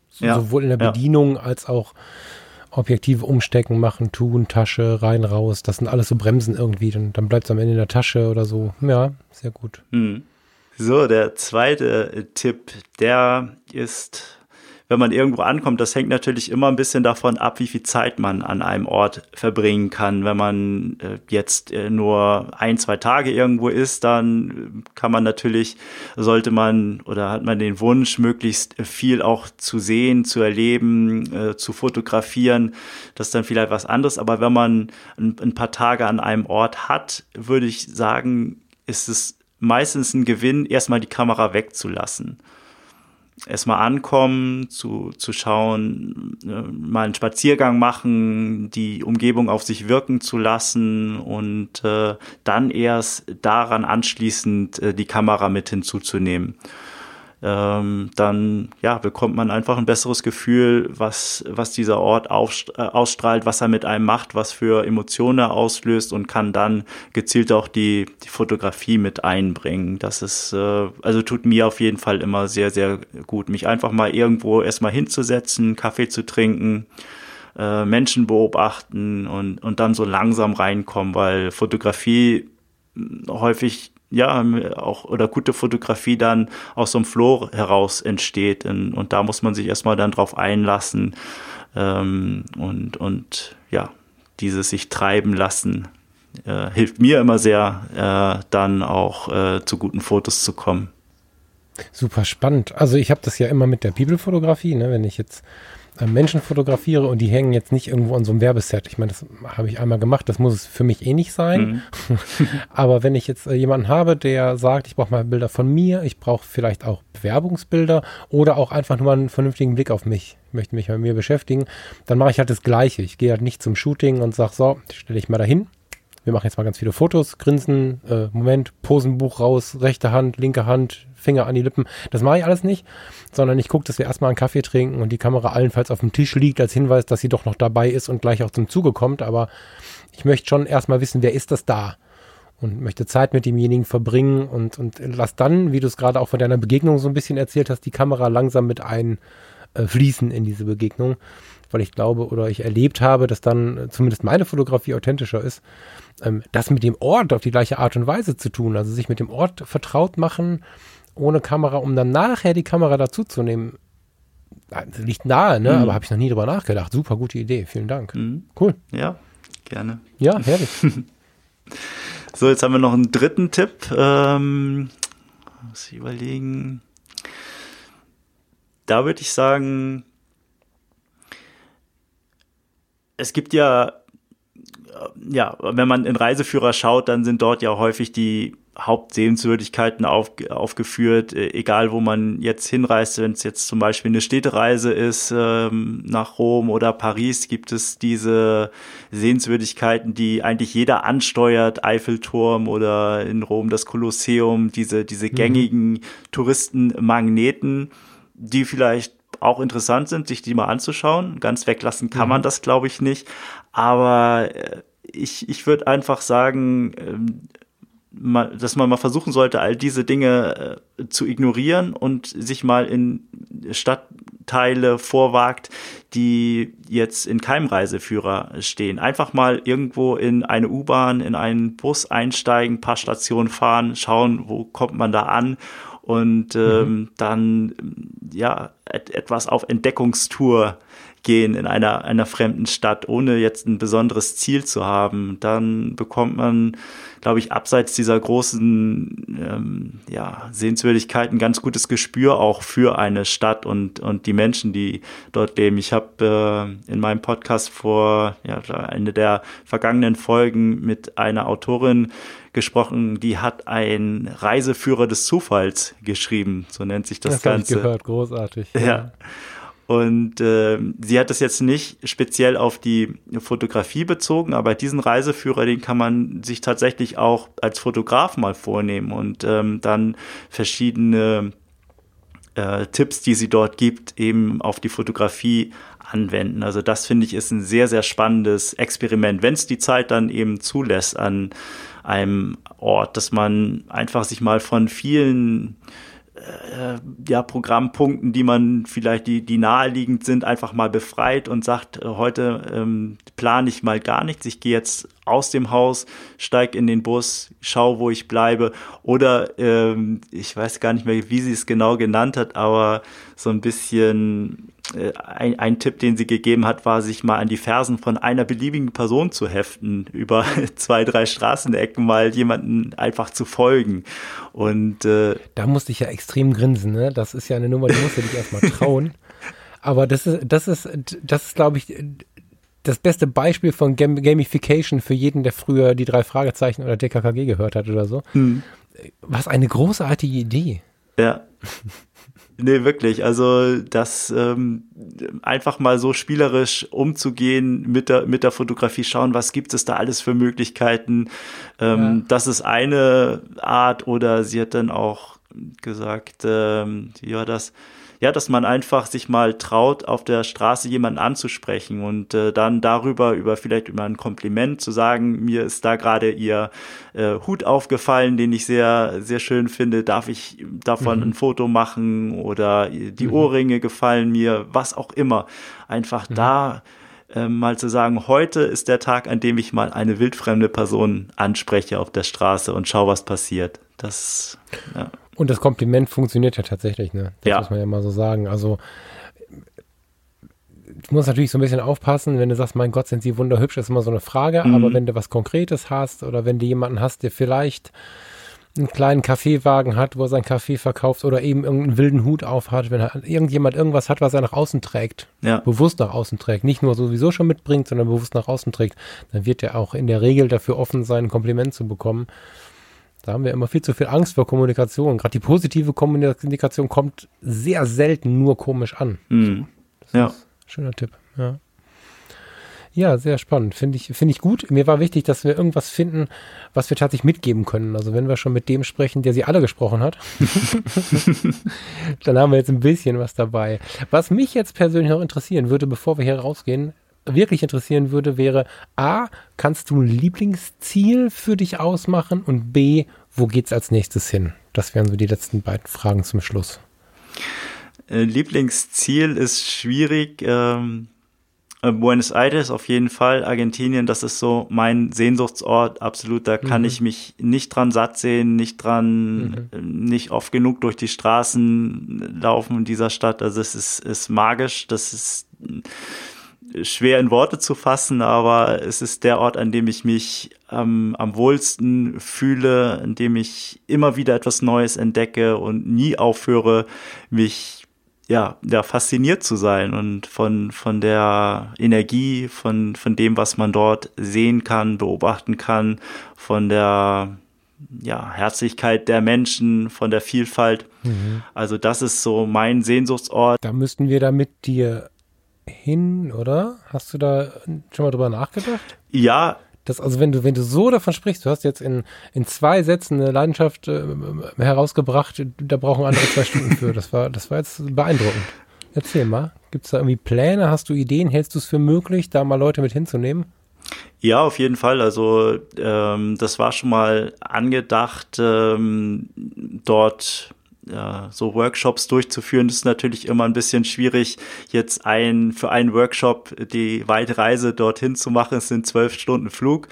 So, ja, sowohl in der Bedienung ja. als auch Objektive umstecken, machen, tun, Tasche, rein, raus. Das sind alles so Bremsen irgendwie. Dann, dann bleibt es am Ende in der Tasche oder so. Ja, sehr gut. Hm. So, der zweite Tipp, der ist wenn man irgendwo ankommt, das hängt natürlich immer ein bisschen davon ab, wie viel Zeit man an einem Ort verbringen kann. Wenn man äh, jetzt äh, nur ein, zwei Tage irgendwo ist, dann kann man natürlich, sollte man oder hat man den Wunsch, möglichst viel auch zu sehen, zu erleben, äh, zu fotografieren. Das ist dann vielleicht was anderes. Aber wenn man ein, ein paar Tage an einem Ort hat, würde ich sagen, ist es meistens ein Gewinn, erstmal die Kamera wegzulassen erstmal ankommen, zu, zu schauen, äh, mal einen Spaziergang machen, die Umgebung auf sich wirken zu lassen und äh, dann erst daran anschließend äh, die Kamera mit hinzuzunehmen ähm, dann ja, bekommt man einfach ein besseres Gefühl, was, was dieser Ort äh, ausstrahlt, was er mit einem macht, was für Emotionen er auslöst und kann dann gezielt auch die, die Fotografie mit einbringen. Das ist, äh, also tut mir auf jeden Fall immer sehr, sehr gut, mich einfach mal irgendwo erstmal hinzusetzen, Kaffee zu trinken, äh, Menschen beobachten und, und dann so langsam reinkommen, weil Fotografie häufig ja, auch oder gute Fotografie dann aus so einem Flow heraus entsteht. Und, da muss man sich erstmal dann drauf einlassen ähm, und, und ja, dieses sich treiben lassen äh, hilft mir immer sehr, äh, dann auch äh, zu guten Fotos zu kommen. Super spannend. Also ich habe das ja immer mit der Bibelfotografie, ne? wenn ich jetzt Menschen fotografiere und die hängen jetzt nicht irgendwo an so einem Werbeset. Ich meine, das habe ich einmal gemacht, das muss es für mich eh nicht sein. Mhm. Aber wenn ich jetzt äh, jemanden habe, der sagt, ich brauche mal Bilder von mir, ich brauche vielleicht auch Bewerbungsbilder oder auch einfach nur mal einen vernünftigen Blick auf mich, ich möchte mich mit mir beschäftigen, dann mache ich halt das Gleiche. Ich gehe halt nicht zum Shooting und sage, so, stelle ich mal dahin. Wir machen jetzt mal ganz viele Fotos, grinsen, äh, Moment, Posenbuch raus, rechte Hand, linke Hand, Finger an die Lippen. Das mache ich alles nicht, sondern ich gucke, dass wir erstmal einen Kaffee trinken und die Kamera allenfalls auf dem Tisch liegt als Hinweis, dass sie doch noch dabei ist und gleich auch zum Zuge kommt. Aber ich möchte schon erstmal wissen, wer ist das da? Und möchte Zeit mit demjenigen verbringen und, und lass dann, wie du es gerade auch von deiner Begegnung so ein bisschen erzählt hast, die Kamera langsam mit einfließen äh, in diese Begegnung weil ich glaube oder ich erlebt habe, dass dann äh, zumindest meine Fotografie authentischer ist, ähm, das mit dem Ort auf die gleiche Art und Weise zu tun, also sich mit dem Ort vertraut machen, ohne Kamera, um dann nachher die Kamera dazuzunehmen. Liegt nahe, ne? Mhm. Aber habe ich noch nie drüber nachgedacht. Super gute Idee. Vielen Dank. Mhm. Cool. Ja, gerne. Ja, herrlich. so, jetzt haben wir noch einen dritten Tipp. Ähm, muss ich überlegen. Da würde ich sagen, es gibt ja, ja, wenn man in Reiseführer schaut, dann sind dort ja häufig die Hauptsehenswürdigkeiten auf, aufgeführt, äh, egal wo man jetzt hinreist, wenn es jetzt zum Beispiel eine Städtereise ist ähm, nach Rom oder Paris, gibt es diese Sehenswürdigkeiten, die eigentlich jeder ansteuert, Eiffelturm oder in Rom das Kolosseum, diese, diese mhm. gängigen mhm. Touristenmagneten, die vielleicht auch interessant sind, sich die mal anzuschauen. Ganz weglassen kann mhm. man das, glaube ich, nicht. Aber äh, ich, ich würde einfach sagen, ähm, dass man mal versuchen sollte, all diese Dinge äh, zu ignorieren und sich mal in Stadtteile vorwagt, die jetzt in keinem Reiseführer stehen. Einfach mal irgendwo in eine U-Bahn, in einen Bus einsteigen, paar Stationen fahren, schauen, wo kommt man da an und ähm, mhm. dann ja et etwas auf Entdeckungstour gehen in einer, einer fremden Stadt, ohne jetzt ein besonderes Ziel zu haben, dann bekommt man, glaube ich, abseits dieser großen ähm, ja, Sehenswürdigkeiten ein ganz gutes Gespür auch für eine Stadt und, und die Menschen, die dort leben. Ich habe äh, in meinem Podcast vor ja, eine der vergangenen Folgen mit einer Autorin gesprochen, die hat ein Reiseführer des Zufalls geschrieben, so nennt sich das, das Ganze. Ich gehört, großartig. ja. ja. Und äh, sie hat das jetzt nicht speziell auf die Fotografie bezogen, aber diesen Reiseführer, den kann man sich tatsächlich auch als Fotograf mal vornehmen und ähm, dann verschiedene äh, Tipps, die sie dort gibt, eben auf die Fotografie anwenden. Also das finde ich ist ein sehr, sehr spannendes Experiment, wenn es die Zeit dann eben zulässt an einem Ort, dass man einfach sich mal von vielen äh, ja, Programmpunkten, die man vielleicht, die, die naheliegend sind, einfach mal befreit und sagt, äh, heute ähm, plane ich mal gar nichts, ich gehe jetzt aus dem Haus, steige in den Bus, schau, wo ich bleibe. Oder ähm, ich weiß gar nicht mehr, wie sie es genau genannt hat, aber so ein bisschen äh, ein, ein Tipp, den sie gegeben hat, war, sich mal an die Fersen von einer beliebigen Person zu heften, über zwei, drei Straßenecken mal jemanden einfach zu folgen. Und äh, da musste ich ja extrem grinsen, ne? Das ist ja eine Nummer, die musst du dich erstmal trauen. Aber das ist, das ist, das ist, glaube ich, das beste Beispiel von Gam Gamification für jeden, der früher die drei Fragezeichen oder DKKG gehört hat oder so. Hm. Was eine großartige Idee. Ja. Nee, wirklich. Also das ähm, einfach mal so spielerisch umzugehen mit der, mit der Fotografie, schauen, was gibt es da alles für Möglichkeiten. Ähm, ja. Das ist eine Art oder sie hat dann auch gesagt, ähm, wie war das? Ja, dass man einfach sich mal traut, auf der Straße jemanden anzusprechen und äh, dann darüber, über vielleicht über ein Kompliment zu sagen, mir ist da gerade ihr äh, Hut aufgefallen, den ich sehr, sehr schön finde, darf ich davon mhm. ein Foto machen oder die mhm. Ohrringe gefallen mir, was auch immer. Einfach mhm. da äh, mal zu sagen, heute ist der Tag, an dem ich mal eine wildfremde Person anspreche auf der Straße und schau, was passiert. Das, ja. Und das Kompliment funktioniert ja tatsächlich, ne? Das ja. muss man ja mal so sagen. Also du musst natürlich so ein bisschen aufpassen, wenn du sagst, mein Gott, sind sie wunderhübsch, ist immer so eine Frage. Mhm. Aber wenn du was Konkretes hast oder wenn du jemanden hast, der vielleicht einen kleinen Kaffeewagen hat, wo er seinen Kaffee verkauft oder eben irgendeinen wilden Hut auf hat, wenn irgendjemand irgendwas hat, was er nach außen trägt, ja. bewusst nach außen trägt, nicht nur sowieso schon mitbringt, sondern bewusst nach außen trägt, dann wird er auch in der Regel dafür offen sein, ein Kompliment zu bekommen. Da haben wir immer viel zu viel Angst vor Kommunikation. Gerade die positive Kommunikation kommt sehr selten nur komisch an. Mhm. Ja. schöner Tipp. Ja. Ja, sehr spannend. Finde ich, finde ich gut. Mir war wichtig, dass wir irgendwas finden, was wir tatsächlich mitgeben können. Also wenn wir schon mit dem sprechen, der sie alle gesprochen hat, dann haben wir jetzt ein bisschen was dabei. Was mich jetzt persönlich noch interessieren würde, bevor wir hier rausgehen, wirklich interessieren würde, wäre A, kannst du ein Lieblingsziel für dich ausmachen und B, wo geht's als nächstes hin? Das wären so die letzten beiden Fragen zum Schluss. Äh, Lieblingsziel ist schwierig. Ähm, äh, Buenos Aires auf jeden Fall, Argentinien, das ist so mein Sehnsuchtsort, absolut. Da kann mhm. ich mich nicht dran satt sehen, nicht dran, mhm. nicht oft genug durch die Straßen laufen in dieser Stadt. Also es ist, ist magisch, das ist schwer in Worte zu fassen, aber es ist der Ort, an dem ich mich ähm, am wohlsten fühle, an dem ich immer wieder etwas Neues entdecke und nie aufhöre, mich ja, ja, fasziniert zu sein und von, von der Energie, von, von dem, was man dort sehen kann, beobachten kann, von der, ja, Herzlichkeit der Menschen, von der Vielfalt. Mhm. Also das ist so mein Sehnsuchtsort. Da müssten wir da mit dir hin, oder? Hast du da schon mal drüber nachgedacht? Ja. Das, also wenn du, wenn du so davon sprichst, du hast jetzt in, in zwei Sätzen eine Leidenschaft äh, herausgebracht, da brauchen andere zwei Stunden für. Das war, das war jetzt beeindruckend. Erzähl mal, gibt es da irgendwie Pläne? Hast du Ideen? Hältst du es für möglich, da mal Leute mit hinzunehmen? Ja, auf jeden Fall. Also ähm, das war schon mal angedacht, ähm, dort ja, so Workshops durchzuführen, ist natürlich immer ein bisschen schwierig, jetzt ein für einen Workshop die weite Reise dorthin zu machen. Es sind zwölf Stunden Flug.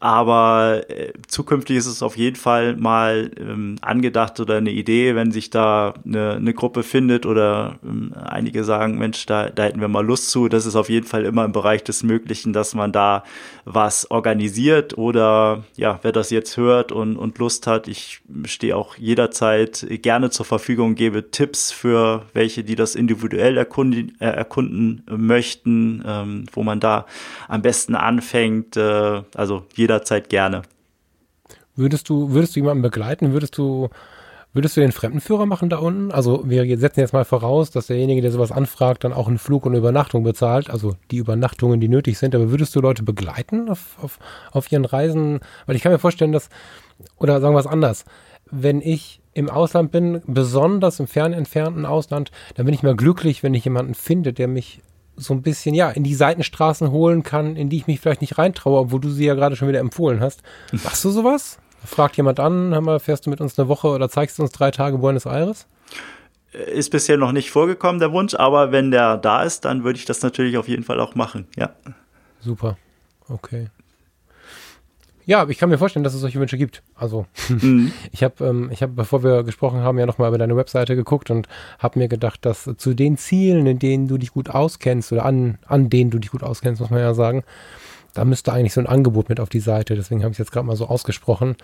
Aber äh, zukünftig ist es auf jeden Fall mal ähm, angedacht oder eine Idee, wenn sich da eine, eine Gruppe findet oder ähm, einige sagen, Mensch, da, da hätten wir mal Lust zu. Das ist auf jeden Fall immer im Bereich des Möglichen, dass man da was organisiert oder ja, wer das jetzt hört und, und Lust hat, ich stehe auch jederzeit gerne zur Verfügung, gebe Tipps für welche, die das individuell erkunden, äh, erkunden möchten, ähm, wo man da am besten anfängt. Äh, also jeder jederzeit gerne. Würdest du, würdest du jemanden begleiten? Würdest du, würdest du den Fremdenführer machen da unten? Also wir setzen jetzt mal voraus, dass derjenige, der sowas anfragt, dann auch einen Flug und eine Übernachtung bezahlt, also die Übernachtungen, die nötig sind. Aber würdest du Leute begleiten auf, auf, auf ihren Reisen? Weil ich kann mir vorstellen, dass, oder sagen wir es anders, wenn ich im Ausland bin, besonders im fern entfernten Ausland, dann bin ich mal glücklich, wenn ich jemanden finde, der mich so ein bisschen, ja, in die Seitenstraßen holen kann, in die ich mich vielleicht nicht reintraue, obwohl du sie ja gerade schon wieder empfohlen hast. Machst du sowas? Fragt jemand an, hör mal, fährst du mit uns eine Woche oder zeigst du uns drei Tage Buenos Aires? Ist bisher noch nicht vorgekommen, der Wunsch, aber wenn der da ist, dann würde ich das natürlich auf jeden Fall auch machen, ja. Super. Okay. Ja, ich kann mir vorstellen, dass es solche Wünsche gibt. Also mhm. ich habe, ähm, ich habe, bevor wir gesprochen haben, ja nochmal über deine Webseite geguckt und habe mir gedacht, dass zu den Zielen, in denen du dich gut auskennst oder an, an denen du dich gut auskennst, muss man ja sagen, da müsste eigentlich so ein Angebot mit auf die Seite. Deswegen habe ich es jetzt gerade mal so ausgesprochen.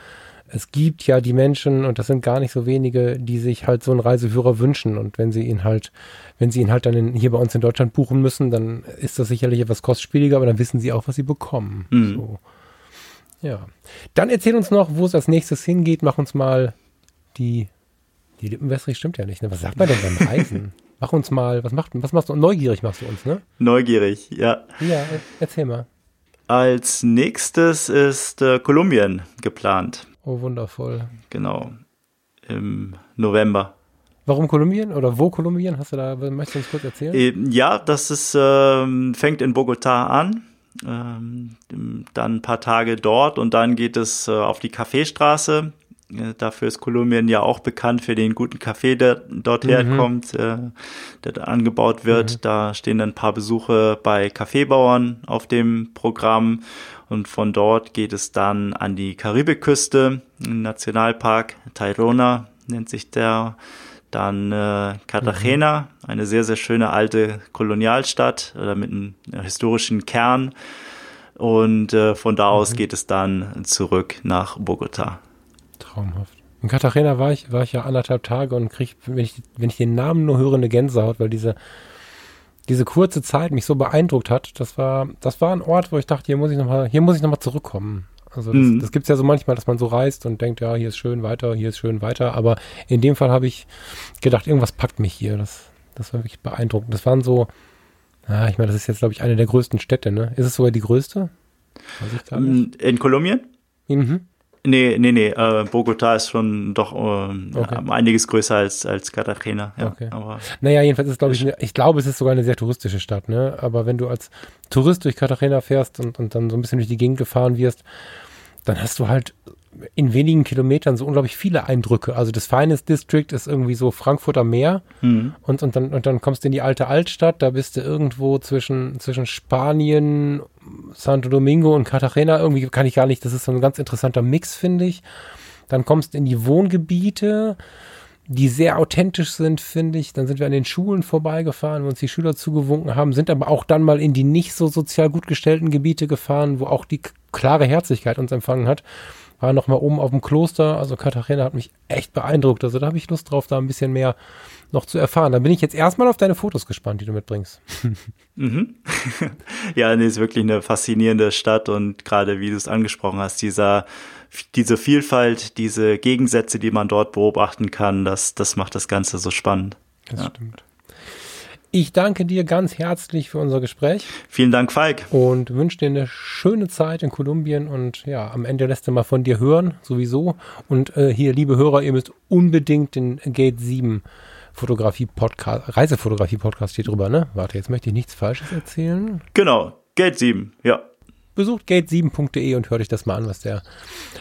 Es gibt ja die Menschen, und das sind gar nicht so wenige, die sich halt so einen Reiseführer wünschen. Und wenn sie ihn halt, wenn sie ihn halt dann in, hier bei uns in Deutschland buchen müssen, dann ist das sicherlich etwas kostspieliger, aber dann wissen sie auch, was sie bekommen. Mhm. So. Ja. Dann erzähl uns noch, wo es als nächstes hingeht. Mach uns mal die, die Lippenwässerung stimmt ja nicht. Ne? Was sagt man denn beim Reisen? Mach uns mal, was, macht, was machst du? Neugierig machst du uns, ne? Neugierig, ja. Ja, erzähl mal. Als nächstes ist äh, Kolumbien geplant. Oh, wundervoll. Genau. Im November. Warum Kolumbien oder wo Kolumbien? Hast du da, möchtest du uns kurz erzählen? Äh, ja, das ist, äh, fängt in Bogotá an ähm, dann ein paar Tage dort und dann geht es äh, auf die Kaffeestraße. Äh, dafür ist Kolumbien ja auch bekannt für den guten Kaffee, der dort mhm. herkommt, äh, der da angebaut wird. Mhm. Da stehen dann ein paar Besuche bei Kaffeebauern auf dem Programm und von dort geht es dann an die Karibikküste, Nationalpark Tayrona nennt sich der dann äh, Cartagena, mhm. Eine sehr, sehr schöne alte Kolonialstadt oder mit einem historischen Kern. Und äh, von da aus mhm. geht es dann zurück nach Bogota. Traumhaft. In Cartagena war ich, war ich ja anderthalb Tage und krieg, wenn ich, wenn ich den Namen nur höre, eine Gänsehaut, weil diese, diese kurze Zeit mich so beeindruckt hat. Das war, das war ein Ort, wo ich dachte, hier muss ich nochmal, hier muss ich nochmal zurückkommen. Also das, mhm. das gibt es ja so manchmal, dass man so reist und denkt, ja, hier ist schön weiter, hier ist schön weiter. Aber in dem Fall habe ich gedacht, irgendwas packt mich hier. Das, das war wirklich beeindruckend. Das waren so, ah, ich meine, das ist jetzt, glaube ich, eine der größten Städte, ne? Ist es sogar die größte? In Kolumbien? Mhm. Nee, nee, nee. Äh, Bogota ist schon doch äh, okay. einiges größer als, als Cartagena. Ja, okay. aber naja, jedenfalls ist, glaube ich, ich glaube, es ist sogar eine sehr touristische Stadt, ne? Aber wenn du als Tourist durch Cartagena fährst und, und dann so ein bisschen durch die Gegend gefahren wirst, dann hast du halt in wenigen Kilometern so unglaublich viele Eindrücke. Also das Finest District ist irgendwie so Frankfurter Meer mhm. und, und, dann, und dann kommst du in die alte Altstadt, da bist du irgendwo zwischen, zwischen Spanien, Santo Domingo und Cartagena. Irgendwie kann ich gar nicht, das ist so ein ganz interessanter Mix, finde ich. Dann kommst du in die Wohngebiete, die sehr authentisch sind, finde ich. Dann sind wir an den Schulen vorbeigefahren, wo uns die Schüler zugewunken haben, sind aber auch dann mal in die nicht so sozial gut gestellten Gebiete gefahren, wo auch die klare Herzlichkeit uns empfangen hat. War noch mal oben auf dem Kloster. Also Katharina hat mich echt beeindruckt. Also da habe ich Lust drauf, da ein bisschen mehr noch zu erfahren. Da bin ich jetzt erstmal auf deine Fotos gespannt, die du mitbringst. mhm. ja, nee, ist wirklich eine faszinierende Stadt und gerade wie du es angesprochen hast, dieser diese Vielfalt, diese Gegensätze, die man dort beobachten kann, das, das macht das Ganze so spannend. Das ja. stimmt. Ich danke dir ganz herzlich für unser Gespräch. Vielen Dank, Falk. Und wünsche dir eine schöne Zeit in Kolumbien und ja, am Ende lässt du mal von dir hören, sowieso. Und äh, hier, liebe Hörer, ihr müsst unbedingt den Gate 7 Fotografie-Podcast, Reisefotografie-Podcast hier drüber, ne? Warte, jetzt möchte ich nichts Falsches erzählen. Genau, Gate 7, ja. Besucht gate7.de und hört euch das mal an, was der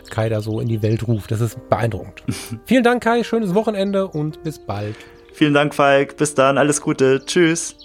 Kai da so in die Welt ruft. Das ist beeindruckend. Vielen Dank, Kai. Schönes Wochenende und bis bald. Vielen Dank, Falk. Bis dann. Alles Gute. Tschüss.